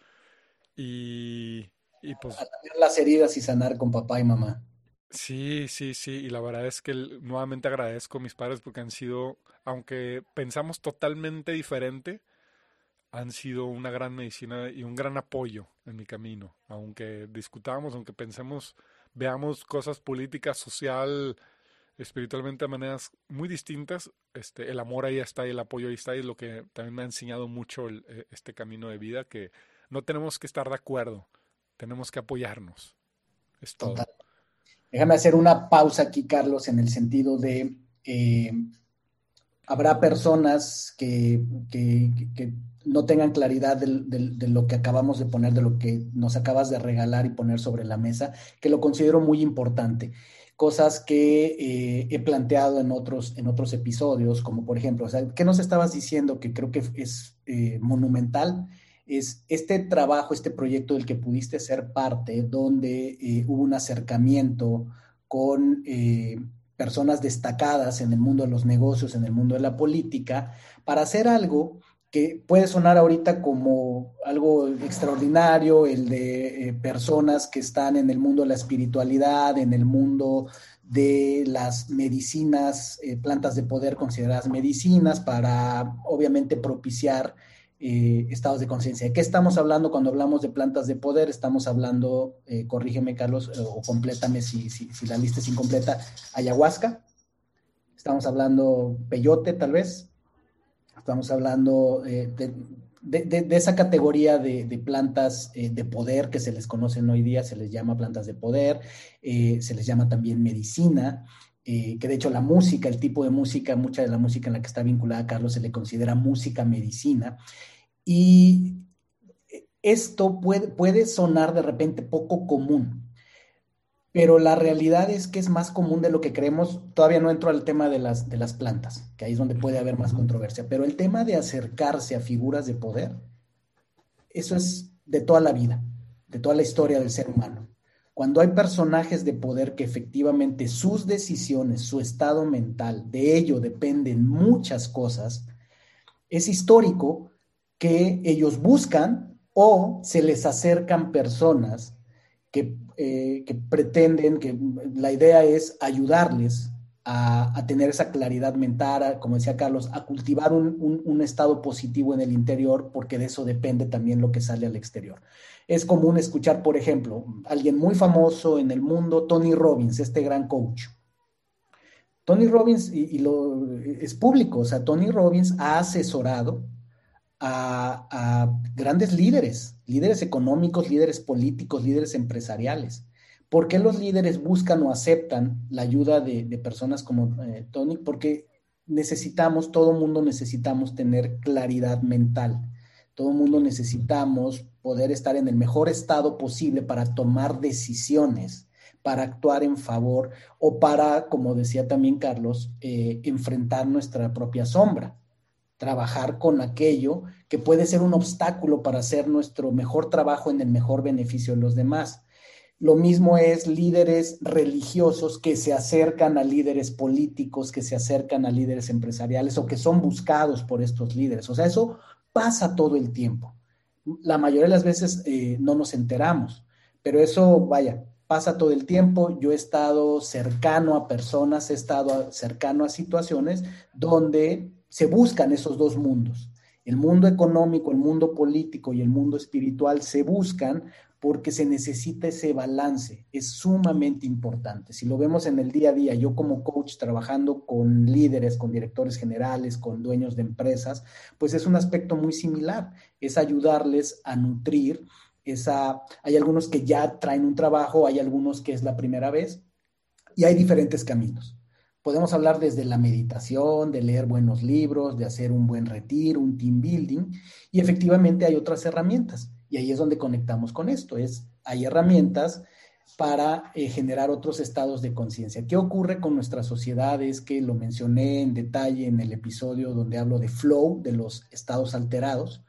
y, y pues... las heridas y sanar con papá y mamá. Sí, sí, sí, y la verdad es que nuevamente agradezco a mis padres porque han sido, aunque pensamos totalmente diferente, han sido una gran medicina y un gran apoyo en mi camino. Aunque discutamos, aunque pensemos, veamos cosas políticas, social, espiritualmente de maneras muy distintas, este, el amor ahí está y el apoyo ahí está y es lo que también me ha enseñado mucho eh, este camino de vida, que no tenemos que estar de acuerdo, tenemos que apoyarnos. Todo. Déjame hacer una pausa aquí, Carlos, en el sentido de, eh, habrá personas que, que, no tengan claridad de lo que acabamos de poner, de lo que nos acabas de regalar y poner sobre la mesa, que lo considero muy importante cosas que eh, he planteado en otros, en otros episodios, como por ejemplo, o sea, ¿qué nos estabas diciendo que creo que es eh, monumental? Es este trabajo, este proyecto del que pudiste ser parte, donde eh, hubo un acercamiento con personas destacadas en el mundo de los negocios, en el mundo de la política, para hacer algo que puede sonar ahorita como algo extraordinario, el de eh, personas que están en el mundo de la espiritualidad, en el mundo de las medicinas, eh, plantas de poder consideradas medicinas para obviamente propiciar eh, estados de conciencia. ¿De qué estamos hablando cuando hablamos de plantas de poder? Estamos hablando, corrígeme Carlos, o complétame si, si la lista es incompleta, ayahuasca. Estamos hablando peyote tal vez. Estamos hablando eh, de, esa categoría de, plantas eh, de poder que se les conocen hoy día, se les llama plantas de poder, eh, se les llama también medicina, que de hecho la música, el tipo de música, mucha de la música en la que está vinculada Carlos se le considera música medicina. Y esto puede, puede sonar de repente poco común, pero la realidad es que es más común de lo que creemos. Todavía no entro al tema de las, de las plantas, que ahí es donde puede haber más controversia, pero el tema de acercarse a figuras de poder, eso es de toda la vida, de toda la historia del ser humano. cuando hay personajes de poder que efectivamente sus decisiones, su estado mental, de ello dependen muchas cosas, es histórico que ellos buscan o se les acercan personas que, eh, pretenden, que la idea es ayudarles a, tener esa claridad mental, como decía Carlos, a cultivar un, estado positivo en el interior, porque de eso depende también lo que sale al exterior. Es común escuchar, por ejemplo, alguien muy famoso en el mundo, Tony Robbins, este gran coach. Tony Robbins, y, lo, es público, o sea, Tony Robbins ha asesorado a, grandes líderes, líderes económicos, líderes políticos, líderes empresariales. ¿Por qué los líderes buscan o aceptan la ayuda de, personas como eh, Tony? Porque necesitamos, todo mundo necesitamos tener claridad mental. Todo mundo necesitamos poder estar en el mejor estado posible para tomar decisiones, para actuar en favor o para, como decía también Carlos, eh, enfrentar nuestra propia sombra trabajar con aquello que puede ser un obstáculo para hacer nuestro mejor trabajo en el mejor beneficio de los demás. Lo mismo es líderes religiosos que se acercan a líderes políticos, que se acercan a líderes empresariales o que son buscados por estos líderes. O sea, eso pasa todo el tiempo. La mayoría de las veces eh, no nos enteramos, pero eso, vaya, pasa todo el tiempo. Yo he estado cercano a personas, he estado cercano a situaciones donde se buscan esos dos mundos. El mundo económico, el mundo político y el mundo espiritual se buscan porque se necesita ese balance. Es sumamente importante. Si lo vemos en el día a día, yo como coach trabajando con líderes, con directores generales, con dueños de empresas, pues es un aspecto muy similar. Es ayudarles a nutrir esa... Hay algunos que ya traen un trabajo, hay algunos que es la primera vez y hay diferentes caminos. Podemos hablar desde la meditación, de leer buenos libros, de hacer un buen retiro, un team building, y efectivamente hay otras herramientas. Y ahí es donde conectamos con esto. Es, hay herramientas para eh, generar otros estados de conciencia. ¿Qué ocurre con nuestras sociedades? Que lo mencioné en detalle en el episodio donde hablo de flow, de los estados alterados,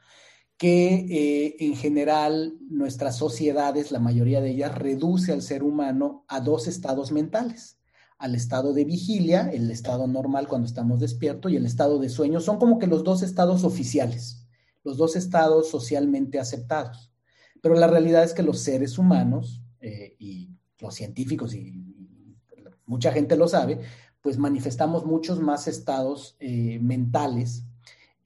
que eh, en general nuestras sociedades, la mayoría de ellas, reduce al ser humano a dos estados mentales al estado de vigilia, el estado normal cuando estamos despiertos y el estado de sueño. Son como que los dos estados oficiales, los dos estados socialmente aceptados. Pero la realidad es que los seres humanos eh, y los científicos y, mucha gente lo sabe, pues manifestamos muchos más estados eh, mentales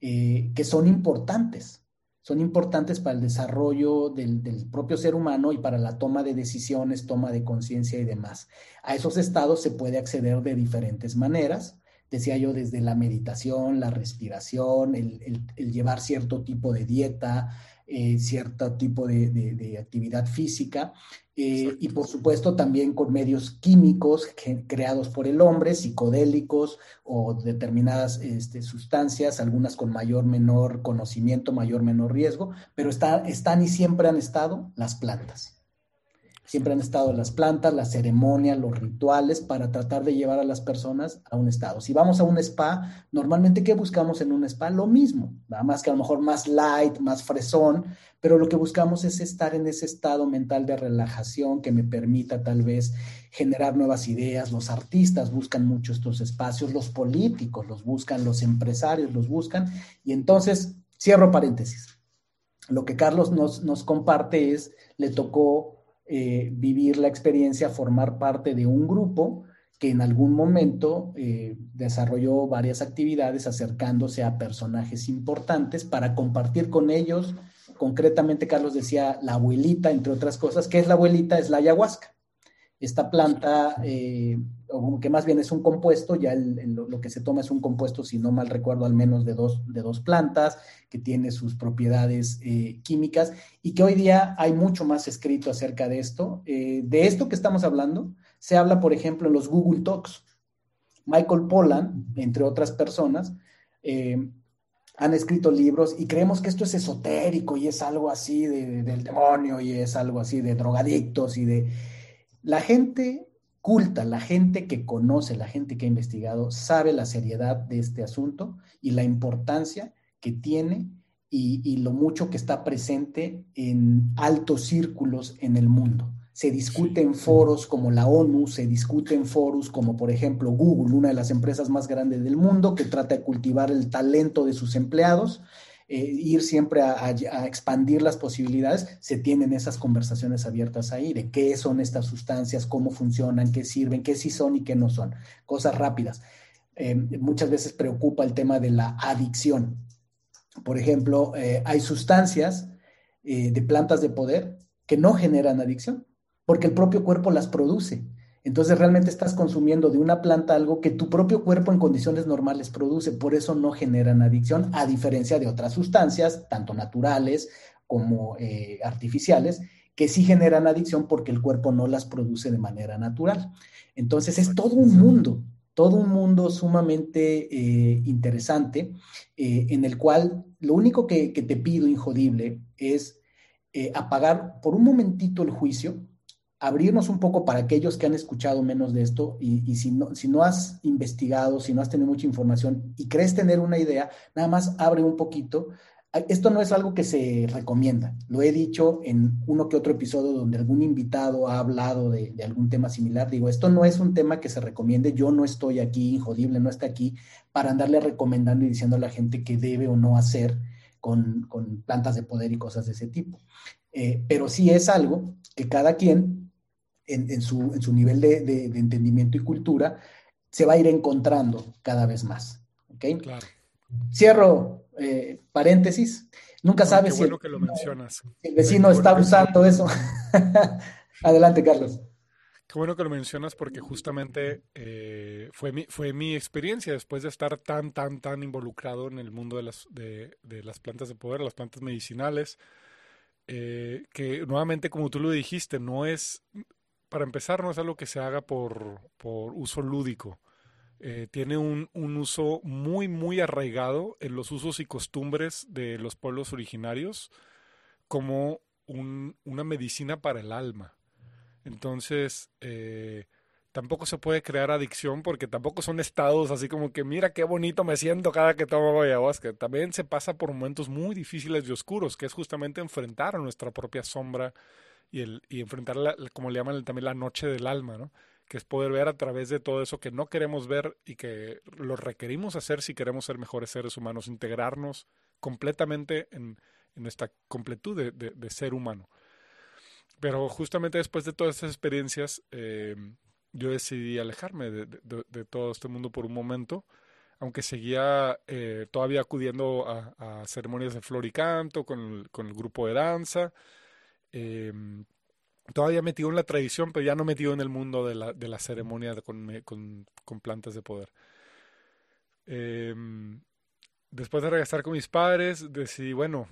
eh, que son importantes son importantes para el desarrollo del, propio ser humano y para la toma de decisiones, toma de conciencia y demás. A esos estados se puede acceder de diferentes maneras. Decía yo, desde la meditación, la respiración, el llevar cierto tipo de dieta, eh, cierto tipo de, actividad física eh, y por supuesto también con medios químicos creados por el hombre, psicodélicos o determinadas este, sustancias, algunas con mayor, menor conocimiento, mayor, menor riesgo, pero están y siempre han estado las plantas. Siempre han estado las plantas, las ceremonias, los rituales para tratar de llevar a las personas a un estado. Si vamos a un spa, normalmente ¿qué buscamos en un spa? Lo mismo, nada más que a lo mejor más light, más fresón, pero lo que buscamos es estar en ese estado mental de relajación que me permita tal vez generar nuevas ideas. Los artistas buscan mucho estos espacios, los políticos los buscan, los empresarios los buscan. Y entonces, cierro paréntesis. Lo que Carlos nos, nos comparte es, le tocó eh, vivir la experiencia, formar parte de un grupo que en algún momento eh, desarrolló varias actividades acercándose a personajes importantes para compartir con ellos. Concretamente, Carlos decía la abuelita, entre otras cosas. ¿Qué es la abuelita? Es la ayahuasca. Esta planta, eh, o que más bien es un compuesto, ya lo que se toma es un compuesto, si no mal recuerdo, al menos de dos, de dos plantas, que tiene sus propiedades eh, químicas y que hoy día hay mucho más escrito acerca de esto. Eh, de esto que estamos hablando, se habla, por ejemplo, en los Google Talks. Michael Pollan, entre otras personas, han escrito libros y creemos que esto es esotérico y es algo así del demonio y es algo así de drogadictos y de la gente culta, la gente que conoce, la gente que ha investigado, sabe la seriedad de este asunto y la importancia que tiene y, lo mucho que está presente en altos círculos en el mundo. se discute en foros como la ONU, se discute en foros como por ejemplo Google, una de las empresas más grandes del mundo que trata de cultivar el talento de sus empleados, eh, ir siempre a, expandir las posibilidades, se tienen esas conversaciones abiertas ahí de qué son estas sustancias, cómo funcionan, qué sirven, qué sí son y qué no son, cosas rápidas. Eh, muchas veces preocupa el tema de la adicción. Por ejemplo, eh, hay sustancias de plantas de poder que no generan adicción porque el propio cuerpo las produce. Entonces realmente estás consumiendo de una planta algo que tu propio cuerpo en condiciones normales produce, por eso no generan adicción, a diferencia de otras sustancias, tanto naturales como eh, artificiales, que sí generan adicción porque el cuerpo no las produce de manera natural. Entonces es todo un mundo, todo un mundo sumamente eh, interesante, eh, en el cual lo único que, que te pido, injodible, es apagar por un momentito el juicio, abrirnos un poco para aquellos que han escuchado menos de esto y, si, no, si no has investigado, si no has tenido mucha información y crees tener una idea, nada más abre un poquito. Esto no es algo que se recomienda. Lo he dicho en uno que otro episodio donde algún invitado ha hablado de, algún tema similar. Digo, esto no es un tema que se recomiende. Yo no estoy aquí, injodible, no está aquí para andarle recomendando y diciendo a la gente que debe o no hacer con, plantas de poder y cosas de ese tipo. Eh, pero sí es algo que cada quien en, su, en su, nivel de, de, entendimiento y cultura, se va a ir encontrando cada vez más. ¿Ok? Claro. Cierro eh, paréntesis. Nunca sabes si, el, que lo mencionas. el vecino está usando eso. (laughs) Adelante, Carlos. Qué bueno que lo mencionas porque justamente eh, fue, mi, fue mi experiencia después de estar tan, tan, tan involucrado en el mundo de las, de, de las plantas de poder, las plantas medicinales, eh, que nuevamente, como tú lo dijiste, no es, para empezar, no es algo que se haga por, uso lúdico. Eh, tiene un, uso muy, muy arraigado en los usos y costumbres de los pueblos originarios como una medicina para el alma. Entonces, eh, tampoco se puede crear adicción porque tampoco son estados así como que mira qué bonito me siento cada que tomo ayahuasca. También se pasa por momentos muy difíciles y oscuros, que es justamente enfrentar a nuestra propia sombra y, el, y enfrentar, como le llaman también, la noche del alma, ¿no? que es poder ver a través de todo eso que no queremos ver y que lo requerimos hacer si queremos ser mejores seres humanos, integrarnos completamente en, en nuestra completud de, de, ser humano. Pero justamente después de todas estas experiencias, eh, yo decidí alejarme de, de, todo este mundo por un momento, aunque seguía eh, todavía acudiendo a, a, ceremonias de flor y canto con con el grupo de danza. Em, todavía metido en la tradición, pero ya no metido en el mundo de la, de la ceremonia con, con, con, plantas de poder. Em, después de regresar con mis padres, decidí, bueno,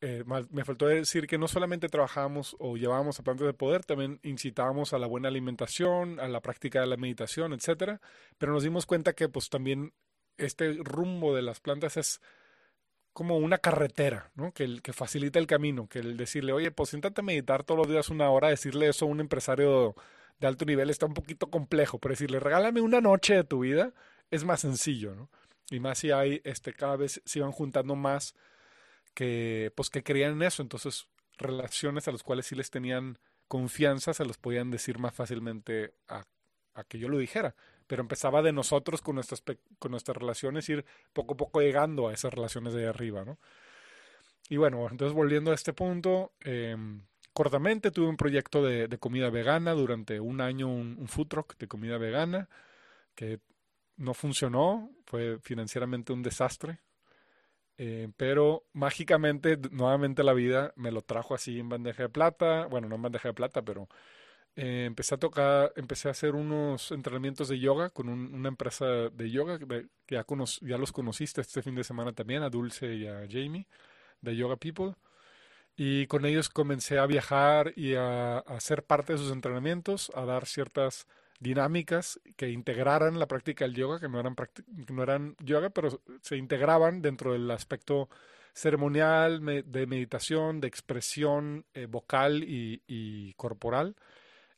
eh, me faltó decir que no solamente trabajábamos o llevábamos a plantas de poder, también incitábamos a la buena alimentación, a la práctica de la meditación, etcétera, pero nos dimos cuenta que pues también este rumbo de las plantas es como una carretera, ¿no? Que, que facilita el camino, que el decirle, oye, pues siéntate meditar todos los días una hora, decirle eso a un empresario de alto nivel está un poquito complejo, pero decirle, regálame una noche de tu vida, es más sencillo, ¿no? Y más si hay, este, cada vez se van juntando más que, pues, que creían en eso, entonces relaciones a las cuales sí les tenían confianza se los podían decir más fácilmente a, a que yo lo dijera pero empezaba de nosotros con nuestras, con nuestras relaciones, ir poco a poco llegando a esas relaciones de arriba, ¿no? Y bueno, entonces volviendo a este punto, em, cortamente tuve un proyecto de, comida vegana durante un año, un, food truck de comida vegana, que no funcionó, fue financieramente un desastre, eh, pero mágicamente, nuevamente la vida me lo trajo así en bandeja de plata, bueno, no en bandeja de plata, pero eh, empecé a tocar, empecé a hacer unos entrenamientos de yoga con una empresa de yoga que ya, ya los conociste este fin de semana también, a Dulce y a Jamie, de Yoga People. Y con ellos comencé a viajar y a, hacer parte de sus entrenamientos, a dar ciertas dinámicas que integraran la práctica del yoga, que no eran, no eran yoga, pero se integraban dentro del aspecto ceremonial, de meditación, de expresión eh, vocal y corporal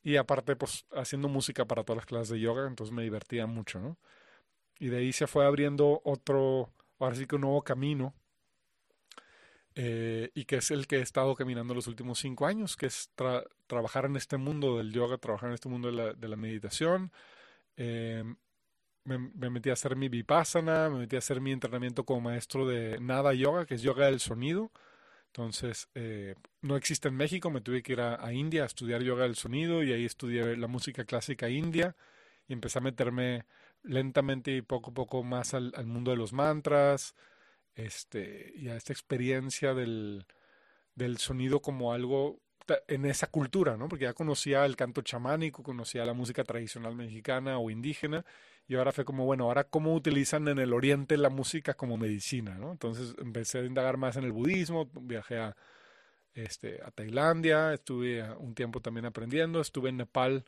y aparte, pues haciendo música para todas las clases de yoga, entonces me divertía mucho, ¿no? Y de ahí se fue abriendo otro, ahora sí que un nuevo camino, eh, y que es el que he estado caminando los últimos cinco años, que es trabajar en este mundo del yoga, trabajar en este mundo de la, de la meditación. Eh, me, me, metí a hacer mi vipassana, me metí a hacer mi entrenamiento como maestro de nada yoga, que es yoga del sonido. Entonces, eh, no existe en México, me tuve que ir a, India a estudiar yoga del sonido y ahí estudié la música clásica india y empecé a meterme lentamente y poco a poco más al, al mundo de los mantras este, y a esta experiencia del, del sonido como algo en esa cultura, ¿no? Porque ya conocía el canto chamánico, conocía la música tradicional mexicana o indígena, y ahora fue como, bueno, ahora cómo utilizan en el oriente la música como medicina, ¿no? Entonces empecé a indagar más en el budismo, viajé a, este, a Tailandia, estuve un tiempo también aprendiendo, estuve en Nepal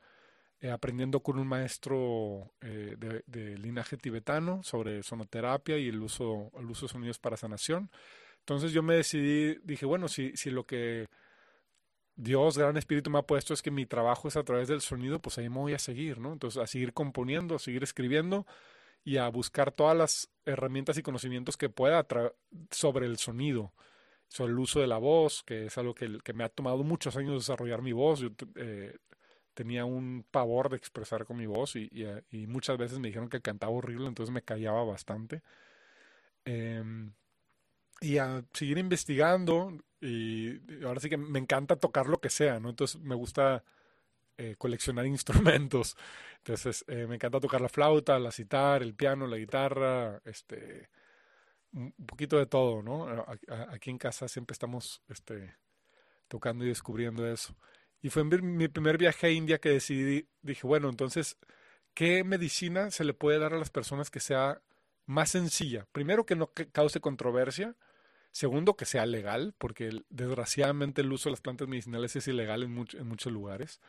eh, aprendiendo con un maestro eh, de, de, linaje tibetano sobre sonoterapia y el uso, el uso de sonidos para sanación. Entonces yo me decidí, dije, bueno, si, si lo que Dios, gran espíritu, me ha puesto es que mi trabajo es a través del sonido, pues ahí me voy a seguir, ¿no? Entonces, a seguir componiendo, a seguir escribiendo y a buscar todas las herramientas y conocimientos que pueda sobre el sonido, sobre el uso de la voz, que es algo que, me ha tomado muchos años desarrollar mi voz. Yo eh, tenía un pavor de expresar con mi voz y, y, muchas veces me dijeron que cantaba horrible, entonces me callaba bastante. Eh, y a seguir investigando y ahora sí que me encanta tocar lo que sea, ¿no? Entonces me gusta eh, coleccionar (laughs) instrumentos. Entonces eh, me encanta tocar la flauta, la citar, el piano, la guitarra, este, un poquito de todo, ¿no? Aquí en casa siempre estamos este, tocando y descubriendo eso. Y fue mi primer viaje a India que decidí, dije, bueno, entonces, ¿qué medicina se le puede dar a las personas que sea más sencilla? Primero, que no cause controversia Segundo, que sea legal, porque desgraciadamente el uso de las plantas medicinales es ilegal en, much, en muchos lugares.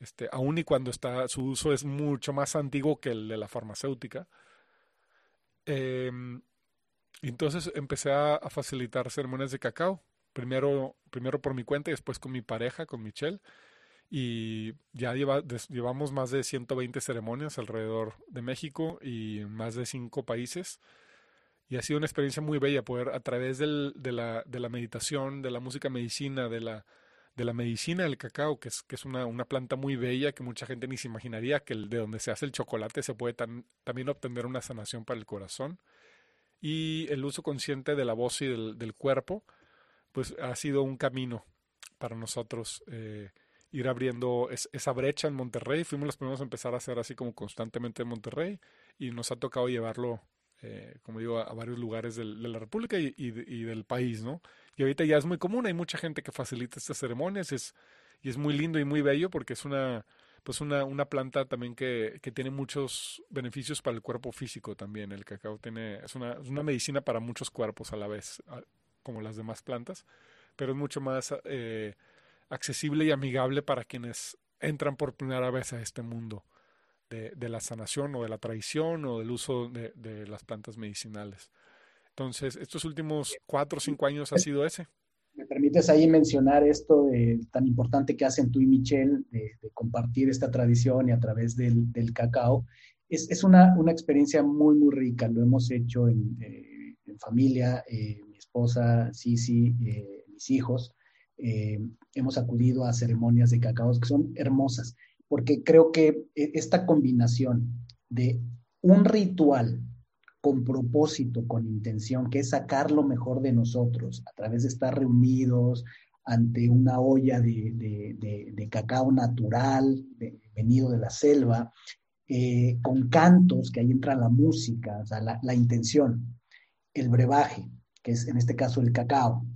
Este, aun y cuando está, su uso es mucho más antiguo que el de la farmacéutica. Eh, entonces empecé a, a, facilitar ceremonias de cacao, primero, primero por mi cuenta y después con mi pareja, con Michelle. Y ya lleva, des, llevamos más de 120 ceremonias alrededor de México y más de cinco países. Y ha sido una experiencia muy bella poder a través de, la, meditación, de la música medicina, de la, medicina del cacao, que es, una, planta muy bella que mucha gente ni se imaginaría que el, de donde se hace el chocolate se puede también obtener una sanación para el corazón. Y el uso consciente de la voz y del, cuerpo, pues ha sido un camino para nosotros eh, ir abriendo es, esa brecha en Monterrey. Fuimos los primeros a empezar a hacer así como constantemente en Monterrey y nos ha tocado llevarlo eh, como digo, a, varios lugares de la República y, del país, ¿no? Y ahorita ya es muy común, hay mucha gente que facilita estas ceremonias y es muy lindo y muy bello porque es una, pues una, una planta también que, que tiene muchos beneficios para el cuerpo físico también. El cacao tiene, es una, es una medicina para muchos cuerpos a la vez, como las demás plantas, pero es mucho más eh, accesible y amigable para quienes entran por primera vez a este mundo de, de, la sanación o de la tradición o del uso de, de, las plantas medicinales. Entonces, estos últimos cuatro o cinco años ha sido ese. ¿Me permites ahí mencionar esto de, tan importante que hacen tú y Michelle de, compartir esta tradición y a través del, del cacao? Es, es una, una, experiencia muy, muy rica. Lo hemos hecho en, eh, en familia, eh, mi esposa, Sisi, eh, mis hijos. Eh, hemos acudido a ceremonias de cacao que son hermosas porque creo que e, esta combinación de un ritual con propósito, con intención, que es sacar lo mejor de nosotros a través de estar reunidos ante una olla de, cacao natural, venido de la selva, eh, con cantos, que ahí entra la música, la, intención, el brebaje, que es en este caso el cacao.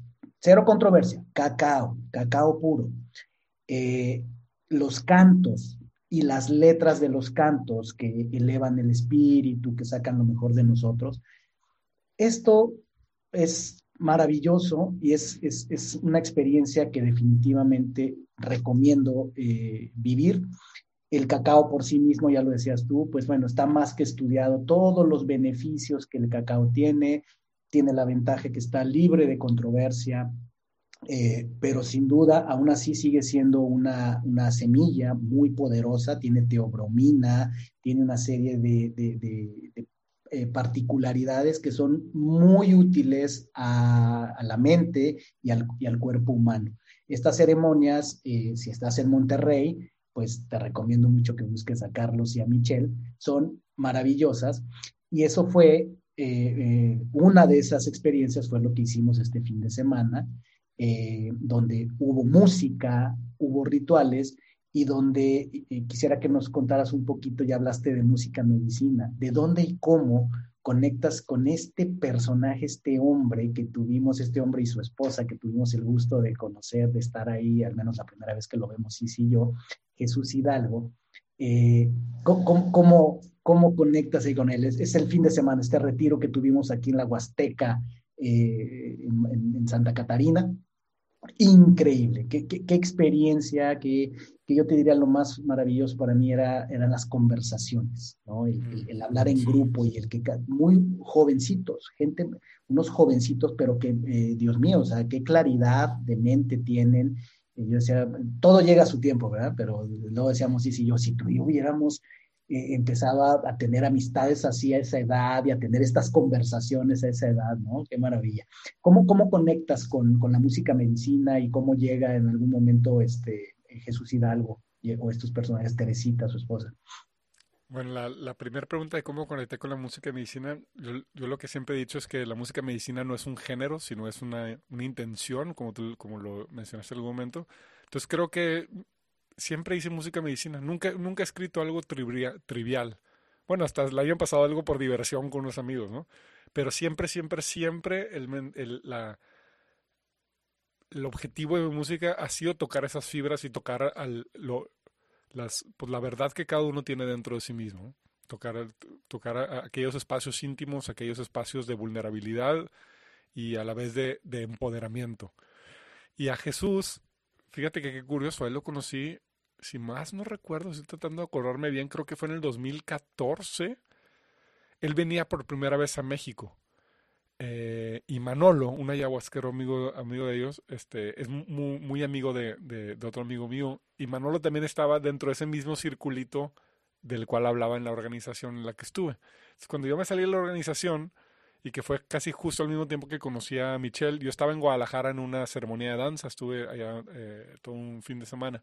Cero controversia, cacao, cacao puro. Eh, los cantos y las letras de los cantos que elevan el espíritu, que sacan lo mejor de nosotros. Esto es maravilloso y es, es, es una experiencia que definitivamente recomiendo eh, vivir. El cacao por sí mismo, ya lo decías tú, pues bueno, está más que estudiado todos los beneficios que el cacao tiene, tiene la ventaja que está libre de controversia, eh, pero sin duda aún así sigue siendo una, una, semilla muy poderosa, tiene teobromina, tiene una serie de, eh, particularidades que son muy útiles a, la mente y al, y al, cuerpo humano. Estas ceremonias, eh, si estás en Monterrey, pues te recomiendo mucho que busques a Carlos y a Michelle, son maravillosas. Y eso fue, eh, una de esas experiencias fue lo que hicimos este fin de semana, donde hubo música, hubo rituales y donde quisiera que nos contaras un poquito, ya hablaste de música medicina, de dónde y cómo conectas con este personaje, este hombre que tuvimos, este hombre y su esposa, que tuvimos el gusto de conocer, de estar ahí, al menos la primera vez que lo vemos, sí, sí, yo, Jesús Hidalgo. Eh, ¿cómo, cómo, conectas ahí con él? Es, el fin de semana, este retiro que tuvimos aquí en la Huasteca, eh, en, Santa Catarina, increíble, qué, qué, experiencia, que, que, yo te diría lo más maravilloso para mí era, eran las conversaciones, ¿no? el, hablar en grupo y el que muy jovencitos, gente, unos jovencitos, pero que, eh, Dios mío, o sea, qué claridad de mente tienen. yo decía, todo llega a su tiempo, ¿verdad? Pero luego decíamos, sí, sí, yo, si tú y yo hubiéramos eh, empezaba a tener amistades así a esa edad y a tener estas conversaciones a esa edad, ¿no? Qué maravilla. ¿Cómo, cómo conectas con, con la música medicina y cómo llega en algún momento este Jesús Hidalgo o estos personajes, Teresita, su esposa? Bueno, la, la primera pregunta de cómo conecté con la música medicina, yo, yo, lo que siempre he dicho es que la música medicina no es un género, sino es una, una intención, como tú como lo mencionaste en algún momento. Entonces creo que siempre hice música medicina. Nunca, nunca he escrito algo trivial. Bueno, hasta el año pasado algo por diversión con unos amigos, ¿no? Pero siempre, siempre, siempre el, el, la, el objetivo de mi música ha sido tocar esas fibras y tocar al, lo, las, pues la verdad que cada uno tiene dentro de sí mismo. Tocar, tocar aquellos espacios íntimos, aquellos espacios de vulnerabilidad y a la vez de, de empoderamiento. Y a Jesús, fíjate que qué curioso, a él lo conocí si más no recuerdo, estoy tratando de acordarme bien, creo que fue en el 2014, él venía por primera vez a México. Eh, y Manolo, un ayahuasquero amigo, amigo de ellos, este, es muy, amigo de, de, otro amigo mío. Y Manolo también estaba dentro de ese mismo circulito del cual hablaba en la organización en la que estuve. Entonces, cuando yo me salí de la organización, y que fue casi justo al mismo tiempo que conocí a Michelle, yo estaba en Guadalajara en una ceremonia de danza, estuve allá eh, todo un fin de semana.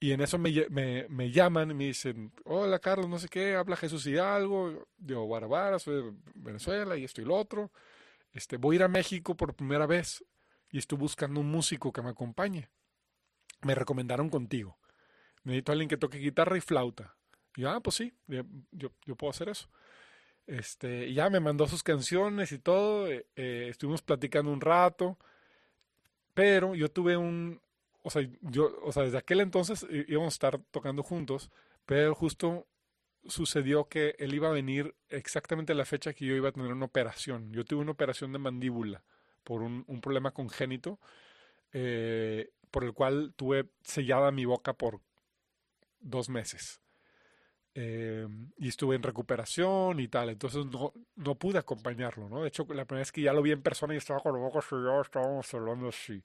Y en eso me, me, me, llaman y me dicen, hola Carlos, no sé qué, habla Jesús Hidalgo, digo, Guarabara, soy de Venezuela y esto y lo otro. Este, voy a ir a México por primera vez y estoy buscando un músico que me acompañe. Me recomendaron contigo. Necesito a alguien que toque guitarra y flauta. Y yo, ah, pues sí, yo, yo puedo hacer eso. Este, y ya me mandó sus canciones y todo. Eh, eh, estuvimos platicando un rato. Pero yo tuve un, o sea, yo, o sea, desde aquel entonces íbamos a estar tocando juntos, pero justo sucedió que él iba a venir exactamente a la fecha que yo iba a tener una operación. Yo tuve una operación de mandíbula por un, un problema congénito, eh, por el cual tuve sellada mi boca por dos meses. Eh, y estuve en recuperación y tal, entonces no, no pude acompañarlo, ¿no? De hecho, la primera vez que ya lo vi en persona y estaba con la boca sellada, estábamos hablando así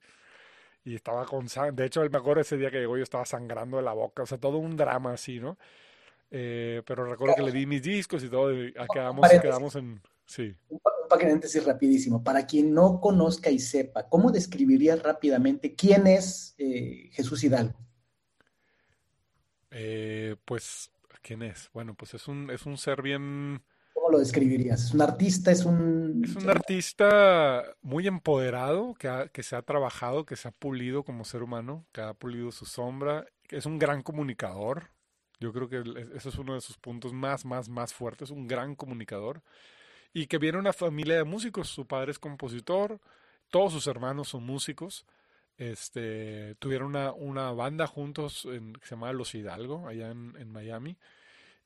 y estaba con sangre. De hecho, el mejor ese día que llegó yo estaba sangrando de la boca, o sea, todo un drama así, ¿no? Eh, pero recuerdo que le di mis discos y todo, y quedamos, quedamos en... Sí. Un, paréntesis rapidísimo. Para quien no conozca y sepa, ¿cómo describirías rápidamente quién es eh, Jesús Hidalgo? Eh, pues, ¿quién es? Bueno, pues es un, es un ser bien lo describirías? ¿Es un artista? ¿Es un...? Es un (laughs) artista muy empoderado, que, que se ha trabajado, que se ha pulido como ser humano, que ha pulido su sombra. Es un gran comunicador. Yo creo que eso es uno de sus puntos más, más, más fuertes. Un gran comunicador. Y que viene una familia de músicos. Su padre es compositor. Todos sus hermanos son músicos. Este, tuvieron una, una banda juntos en, que se llamaba Los Hidalgo, allá en, en Miami.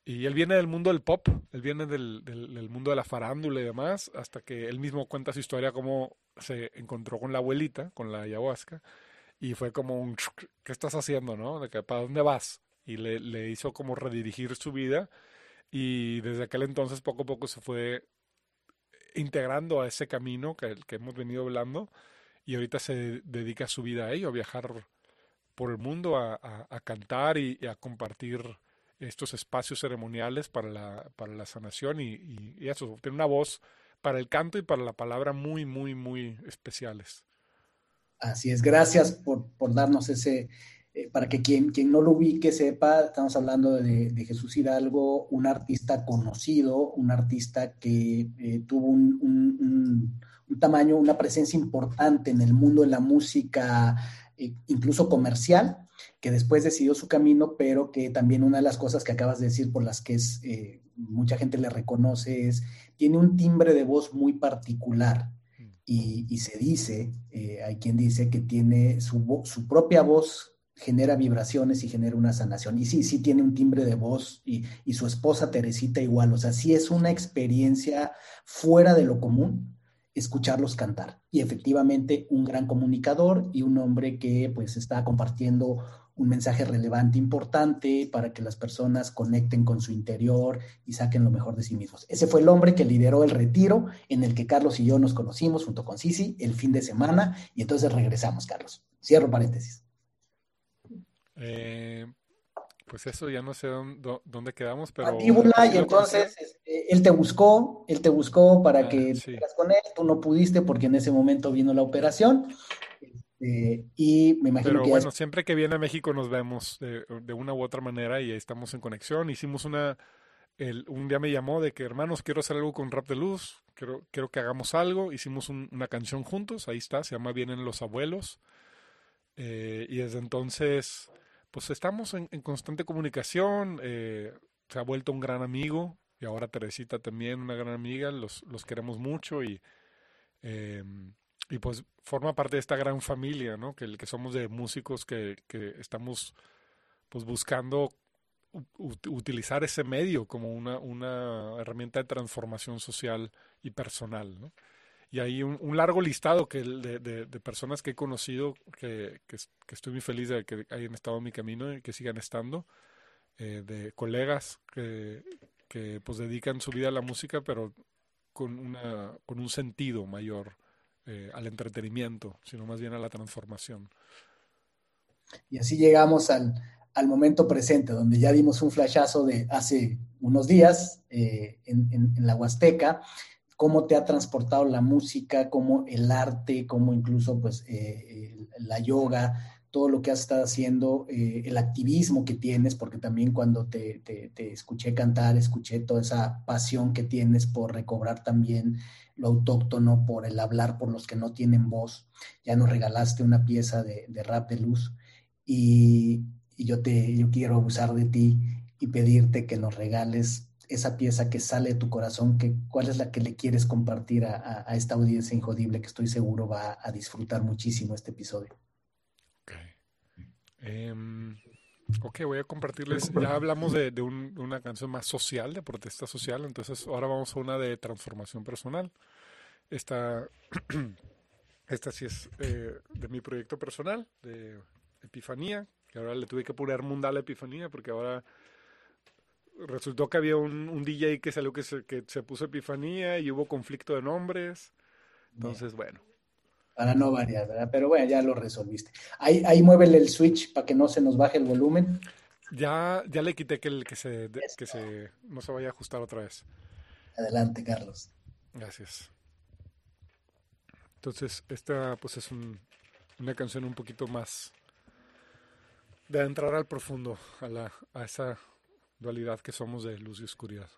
Y él viene del mundo del pop, él viene del, del, mundo de la farándula y demás, hasta que él mismo cuenta su historia cómo se encontró con la abuelita, con la ayahuasca, y fue como un, ¿qué estás haciendo, no? De que, ¿para dónde vas? Y le, le hizo como redirigir su vida, y desde aquel entonces poco a poco se fue integrando a ese camino que, que hemos venido hablando, y ahorita se dedica su vida a ello, a viajar por el mundo, a, a, cantar y a compartir estos espacios ceremoniales para la, para la sanación y, eso, tiene una voz para el canto y para la palabra muy, muy, muy especiales. Así es, gracias por, por darnos ese, eh, para que quien, quien no lo ubique sepa, estamos hablando de, de Jesús Hidalgo, un artista conocido, un artista que eh, tuvo un, un, un, tamaño, una presencia importante en el mundo de la música, eh, incluso comercial, que después decidió su camino, pero que también una de las cosas que acabas de decir por las que es, eh, mucha gente le reconoce es, tiene un timbre de voz muy particular. Y, se dice, eh, hay quien dice que tiene su, su propia voz genera vibraciones y genera una sanación. Y sí, sí tiene un timbre de voz y, y, su esposa Teresita igual. O sea, sí es una experiencia fuera de lo común escucharlos cantar. Y efectivamente un gran comunicador y un hombre que pues está compartiendo un mensaje relevante, importante, para que las personas conecten con su interior y saquen lo mejor de sí mismos. Ese fue el hombre que lideró el retiro en el que Carlos y yo nos conocimos junto con Sisi el fin de semana y entonces regresamos, Carlos. Cierro paréntesis. Eh, pues eso ya no sé dónde, dónde quedamos, pero... Patíbula, y entonces este, él te buscó, él te buscó para ah, que sí. con él, tú no pudiste porque en ese momento vino la operación. Este, y me imagino pero que bueno, es... siempre que viene a México nos vemos de, de, una u otra manera y estamos en conexión. Hicimos una... El, un día me llamó de que, hermanos, quiero hacer algo con Rap de Luz, quiero, quiero que hagamos algo. Hicimos un, una canción juntos, ahí está, se llama Vienen los Abuelos. Eh, y desde entonces pues estamos en, en constante comunicación, eh, se ha vuelto un gran amigo y ahora Teresita también una gran amiga, los, los queremos mucho y, eh, y pues forma parte de esta gran familia, ¿no? Que, que somos de músicos que, que estamos pues buscando utilizar ese medio como una, una herramienta de transformación social y personal, ¿no? y hay un, un largo listado que de, de, de, personas que he conocido que, que, que, estoy muy feliz de que hayan estado en mi camino y que sigan estando, eh, de colegas que, que pues dedican su vida a la música, pero con, una, con un sentido mayor eh, al entretenimiento, sino más bien a la transformación. Y así llegamos al, al momento presente, donde ya dimos un flashazo de hace unos días eh, en, en, la Huasteca, cómo te ha transportado la música, cómo el arte, cómo incluso pues eh, la yoga, todo lo que has estado haciendo, eh, el activismo que tienes, porque también cuando te, escuché cantar, escuché toda esa pasión que tienes por recobrar también lo autóctono, por el hablar por los que no tienen voz. Ya nos regalaste una pieza de, de rap de luz y, yo, te, yo quiero abusar de ti y pedirte que nos regales esa pieza que sale de tu corazón, que, cuál es la que le quieres compartir a, a, a esta audiencia injodible que estoy seguro va a disfrutar muchísimo este episodio. Ok, um, okay voy a compartirles, ya hablamos de, de, un, de, una canción más social, de protesta social, entonces ahora vamos a una de transformación personal. Esta, (clears throat) esta sí es eh, de mi proyecto personal, de Epifanía, que ahora le tuve que poner Mundal Epifanía porque ahora resultó que había un, un, DJ que salió que se, que se puso Epifanía y hubo conflicto de nombres. Entonces, bueno. Para no variar, ¿verdad? Pero bueno, ya lo resolviste. Ahí, ahí muévele el switch para que no se nos baje el volumen. Ya, ya le quité que, el, que, se, que se, no se vaya a ajustar otra vez. Adelante, Carlos. Gracias. Entonces, esta pues es un, una canción un poquito más de entrar al profundo, a, la, a esa dualidad que somos de luz y oscuridad.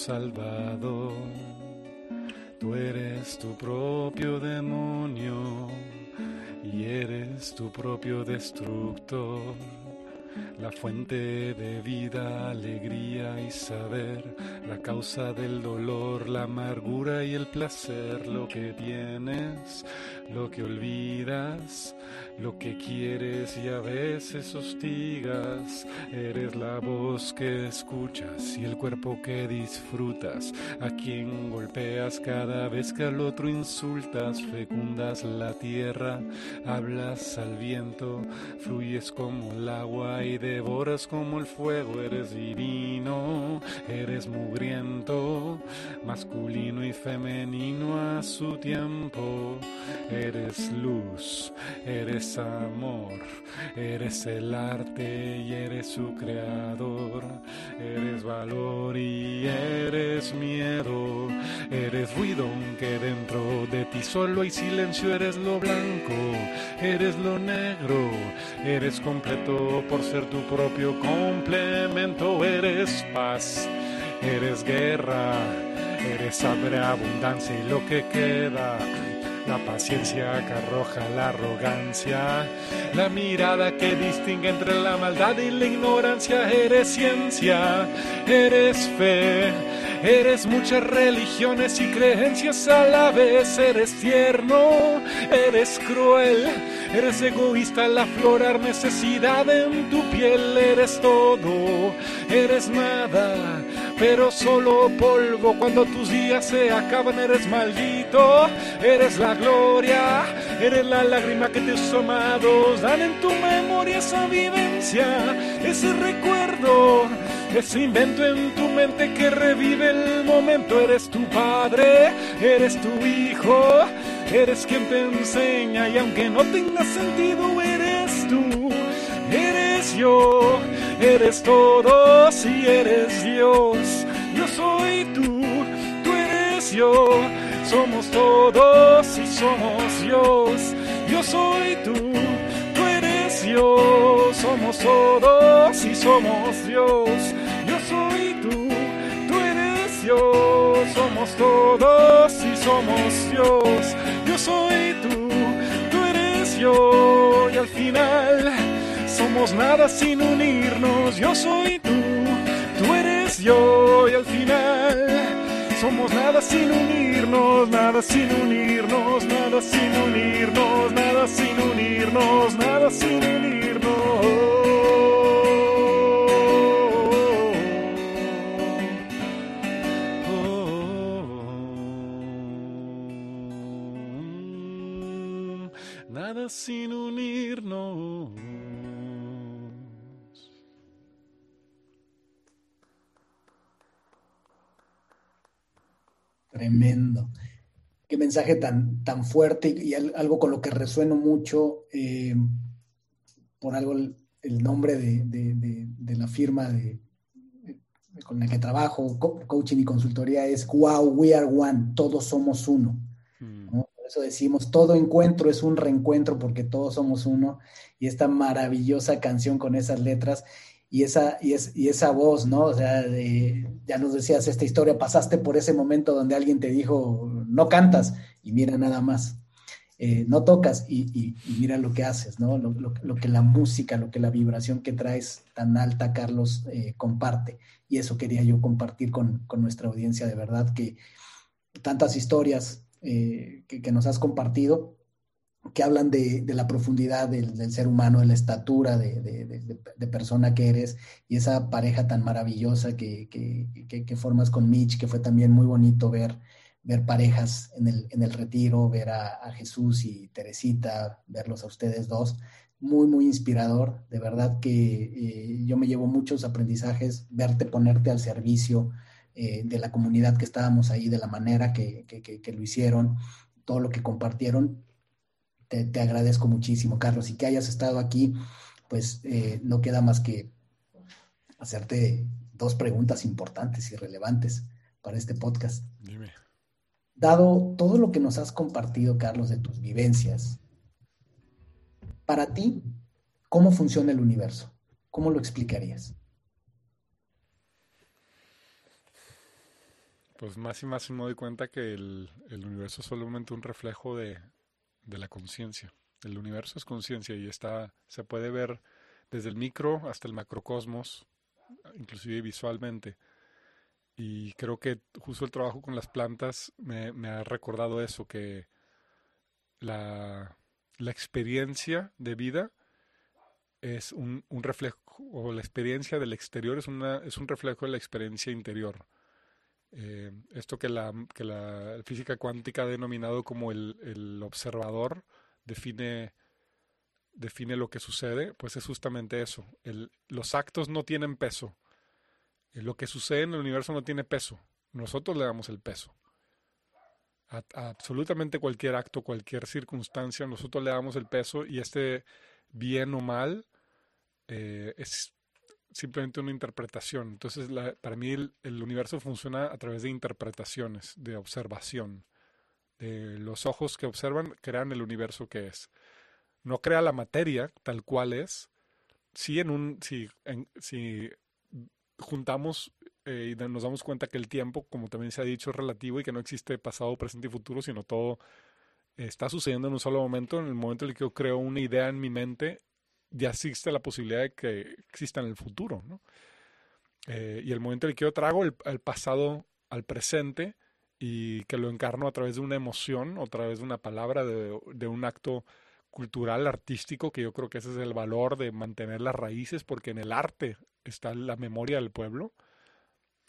Salvador. Tú eres tu propio demonio y eres tu propio destructor la fuente de vida, alegría y saber, la causa del dolor, la amargura y el placer, lo que tienes, lo que olvidas, lo que quieres y a veces hostigas. Eres la voz que escuchas y el cuerpo que disfrutas, a quien golpeas cada vez que al otro insultas, fecundas la tierra, hablas al viento, fluyes como el agua y devoras como el fuego, eres divino, eres mugriento, masculino y femenino a su tiempo, eres luz, eres amor, eres el arte y eres su creador, eres valor y eres miedo, eres ruido aunque dentro de ti solo hay silencio, eres lo blanco, eres lo negro, eres completo por ser tu propio complemento, eres paz, eres guerra, eres abundancia y lo que queda. La paciencia que arroja la arrogancia, la mirada que distingue entre la maldad y la ignorancia, eres ciencia, eres fe, Eres muchas religiones y creencias a la vez. Eres tierno, eres cruel, eres egoísta al aflorar necesidad en tu piel. Eres todo, eres nada, pero solo polvo. Cuando tus días se acaban, eres maldito. Eres la gloria, eres la lágrima que tus amados dan en tu memoria esa vivencia, ese recuerdo ese invento en tu mente que revive el momento. Eres tu padre, eres tu hijo, eres quien te enseña y aunque no tenga sentido, eres tú, eres yo, eres todo si eres Dios. Yo soy tú, tú eres yo, somos todos y somos Dios. Yo soy tú, tú eres yo, somos todos y somos Dios soy tú, tú eres yo, somos todos y somos Dios. Yo soy tú, tú eres yo y al final somos nada sin unirnos. Yo soy tú, tú eres yo y al final somos nada sin unirnos, nada sin unirnos, nada sin unirnos, nada sin unirnos, nada sin unirnos. sin unirnos. Tremendo. Qué mensaje tan, tan fuerte y, algo con lo que resueno mucho. Eh, por algo el, nombre de, la firma de, con la que trabajo, coaching y consultoría, es Wow, we are one, todos somos uno eso decimos, todo encuentro es un reencuentro porque todos somos uno. Y esta maravillosa canción con esas letras y esa, y, es, y esa voz, ¿no? O sea, ya nos decías esta historia, pasaste por ese momento donde alguien te dijo, no cantas, y mira nada más. Eh, no tocas y, mira lo que haces, ¿no? Lo, que la música, lo que la vibración que traes tan alta, Carlos, eh, comparte. Y eso quería yo compartir con, con, nuestra audiencia, de verdad, que tantas historias, eh, que, nos has compartido, que hablan de, la profundidad del, ser humano, de la estatura de, persona que eres y esa pareja tan maravillosa que, formas con Mitch, que fue también muy bonito ver, ver parejas en el, en el retiro, ver a, Jesús y Teresita, verlos a ustedes dos. Muy, muy inspirador. De verdad que eh, yo me llevo muchos aprendizajes, verte ponerte al servicio, eh, de la comunidad que estábamos ahí, de la manera que, lo hicieron, todo lo que compartieron. Te, agradezco muchísimo, Carlos, y que hayas estado aquí, pues eh, no queda más que hacerte dos preguntas importantes y relevantes para este podcast. Dime. Dado todo lo que nos has compartido, Carlos, de tus vivencias, para ti, ¿cómo funciona el universo? ¿Cómo lo explicarías? Pues más y más me doy cuenta que el, universo es solamente un reflejo de, de la conciencia. El universo es conciencia y está, se puede ver desde el micro hasta el macrocosmos, inclusive visualmente. Y creo que justo el trabajo con las plantas me, ha recordado eso, que la, la, experiencia de vida es un, un, reflejo, o la experiencia del exterior es, una, es un reflejo de la experiencia interior. Eh, esto que la, que la física cuántica ha denominado como el, el observador define define lo que sucede, pues es justamente eso. El, los actos no tienen peso. Eh, lo que sucede en el universo no tiene peso. Nosotros le damos el peso. A, absolutamente cualquier acto, cualquier circunstancia, nosotros le damos el peso y este bien o mal eh, es simplemente una interpretación. Entonces, para mí el, universo funciona a través de interpretaciones, de observación. De los ojos que observan crean el universo que es no crea la materia tal cual es. Si, en un, si, si juntamos eh, y nos damos cuenta que el tiempo, como también se ha dicho, es relativo y que no existe pasado, presente y futuro, sino todo está sucediendo en un solo momento. En el momento en el que yo creo una idea en mi mente, ya existe la posibilidad de que exista en el futuro. ¿no? Eh, y el momento en el que yo trago el, pasado al presente y que lo encarno a través de una emoción a través de una palabra, de, de un acto cultural, artístico, que yo creo que ese es el valor de mantener las raíces, porque en el arte está la memoria del pueblo,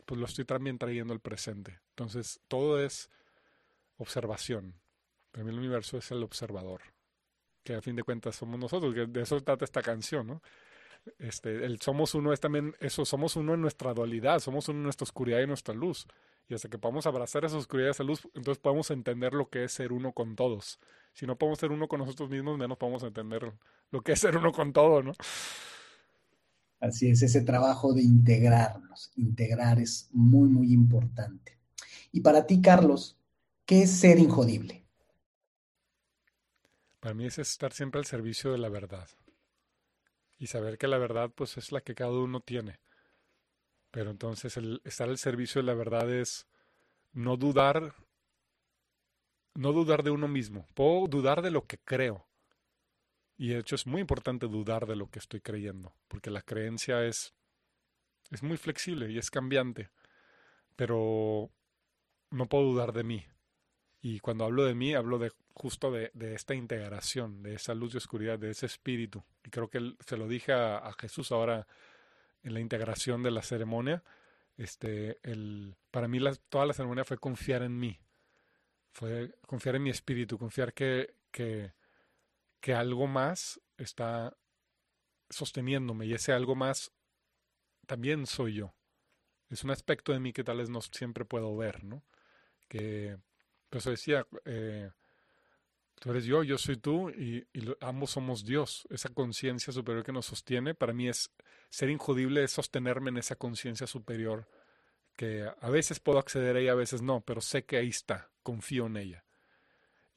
pues lo estoy también trayendo al presente. Entonces, todo es observación. Para mí el universo es el observador, que a fin de cuentas somos nosotros, que de eso trata esta canción, ¿no? Este, el somos uno es también eso, somos uno en nuestra dualidad, somos uno en nuestra oscuridad y nuestra luz. Y hasta que podamos abrazar esa oscuridad y esa luz, entonces podemos entender lo que es ser uno con todos. Si no podemos ser uno con nosotros mismos, menos podemos entender lo que es ser uno con todo, ¿no? Así es, ese trabajo de integrarnos. Integrar es muy, muy importante. Y para ti, Carlos, ¿qué es ser injodible? Para mí es estar siempre al servicio de la verdad. Y saber que la verdad, pues, es la que cada uno tiene. Pero entonces el estar al servicio de la verdad es no dudar no dudar de uno mismo. Puedo dudar de lo que creo. Y de hecho es muy importante dudar de lo que estoy creyendo, porque la creencia es, es muy flexible y es cambiante. Pero no puedo dudar de mí. Y cuando hablo de mí, hablo de justo de, de esta integración, de esa luz y oscuridad, de ese espíritu. Y creo que se lo dije a, Jesús ahora en la integración de la ceremonia. Este, el, para mí toda la ceremonia fue confiar en mí, fue confiar en mi espíritu, confiar que, que, que algo más está sosteniéndome y ese algo más también soy yo. Es un aspecto de mí que tal vez no siempre puedo ver, ¿no? Que, por eso decía, eh, tú eres yo, yo soy tú y, ambos somos Dios. Esa conciencia superior que nos sostiene, para mí es ser injudible, es sostenerme en esa conciencia superior que a veces puedo acceder a ella, a veces no, pero sé que ahí está, confío en ella.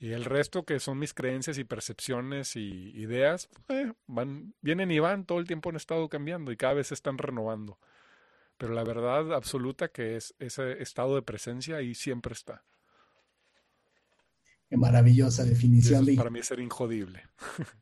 Y el resto, que son mis creencias y percepciones y ideas, eh, van, vienen y van, todo el tiempo han estado cambiando y cada vez se están renovando. Pero la verdad absoluta que es ese estado de presencia ahí siempre está. Qué maravillosa definición. para mí ser injodible. (laughs)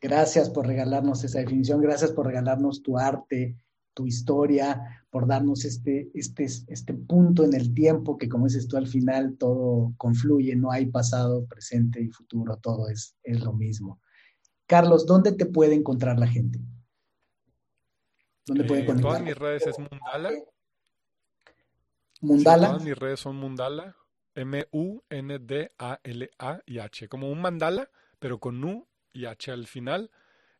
Gracias por regalarnos esa definición, gracias por regalarnos tu arte, tu historia, por darnos este, este, este punto en el tiempo que, como dices tú, al final todo confluye, no hay pasado, presente y futuro, todo es, es lo mismo. Carlos, ¿dónde te puede encontrar la gente? ¿Dónde puede eh, Todas mis redes es Mundala. Mundala. todas mis redes son Mundala. M-U-N-D-A-L-A y H. Como un mandala, pero con U y H al final.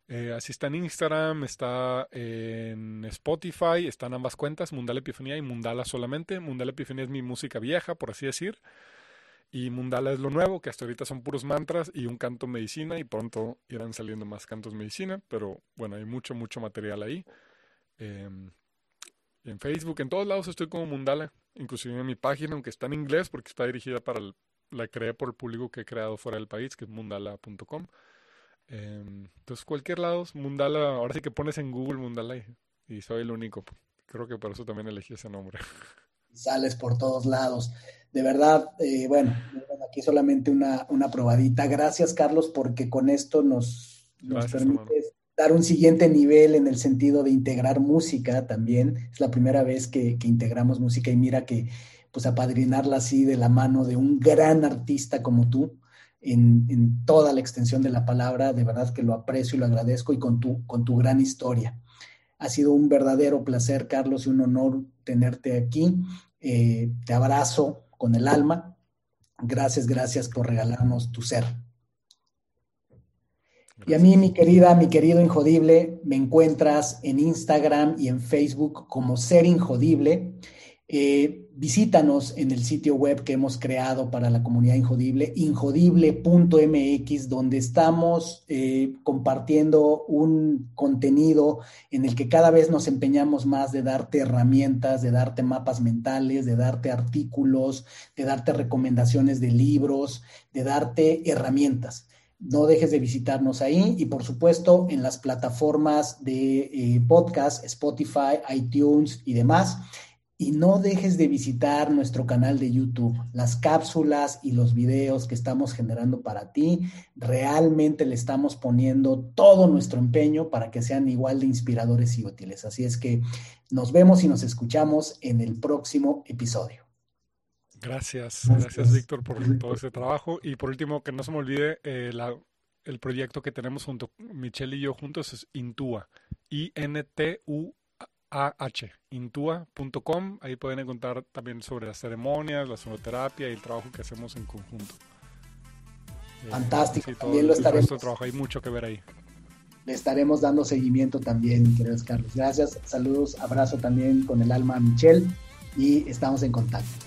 Eh, así está en Instagram, está en Spotify, están ambas cuentas, Mundala Epifanía y Mundala solamente. Mundala Epifanía es mi música vieja, por así decir. Y Mundala es lo nuevo, que hasta ahorita son puros mantras y un canto medicina y pronto irán saliendo más cantos medicina, pero bueno, hay mucho, mucho material ahí. Em, en Facebook, en todos lados estoy como Mundala, inclusive en mi página, aunque está en inglés porque está dirigida para la creé por el público que he creado fuera del país, que es mundala.com. Em, entonces, cualquier lado, Mundala, ahora sí que pones en Google Mundala y, soy el único. Creo que por eso también elegí ese nombre. (laughs) sales por todos lados. De verdad, eh, bueno, aquí solamente una, una, probadita. Gracias, Carlos, porque con esto nos, nos permite dar un siguiente nivel en el sentido de integrar música también. Es la primera vez que, que integramos música y mira que pues apadrinarla así de la mano de un gran artista como tú, en, en, toda la extensión de la palabra, de verdad que lo aprecio y lo agradezco y con tu, con tu gran historia. Ha sido un verdadero placer, Carlos, y un honor tenerte aquí. Eh, te abrazo con el alma. Gracias, gracias por regalarnos tu ser. Y a mí, mi querida, mi querido Injodible, me encuentras en Instagram y en Facebook como Ser Injodible. Eh, visítanos en el sitio web que hemos creado para la comunidad Injodible, injodible.mx, donde estamos eh, compartiendo un contenido en el que cada vez nos empeñamos más de darte herramientas, de darte mapas mentales, de darte artículos, de darte recomendaciones de libros, de darte herramientas. No dejes de visitarnos ahí y por supuesto en las plataformas de eh, podcast, Spotify, iTunes y demás. Y no dejes de visitar nuestro canal de YouTube. Las cápsulas y los videos que estamos generando para ti, realmente le estamos poniendo todo nuestro empeño para que sean igual de inspiradores y útiles. Así es que nos vemos y nos escuchamos en el próximo episodio. Gracias, gracias Víctor por todo ese trabajo. Y por último, que no se me olvide eh, el proyecto que tenemos junto, Michelle y yo juntos, es Intua, I-N-T-U AH, intua.com. Ahí pueden encontrar también sobre las ceremonias, la sonoterapia y el trabajo que hacemos en conjunto. Eh, Fantástico, también lo estaremos. Trabajo. Hay mucho que ver ahí. Le estaremos dando seguimiento también, queridos Carlos. Gracias, saludos, abrazo también con el alma a Michelle y estamos en contacto.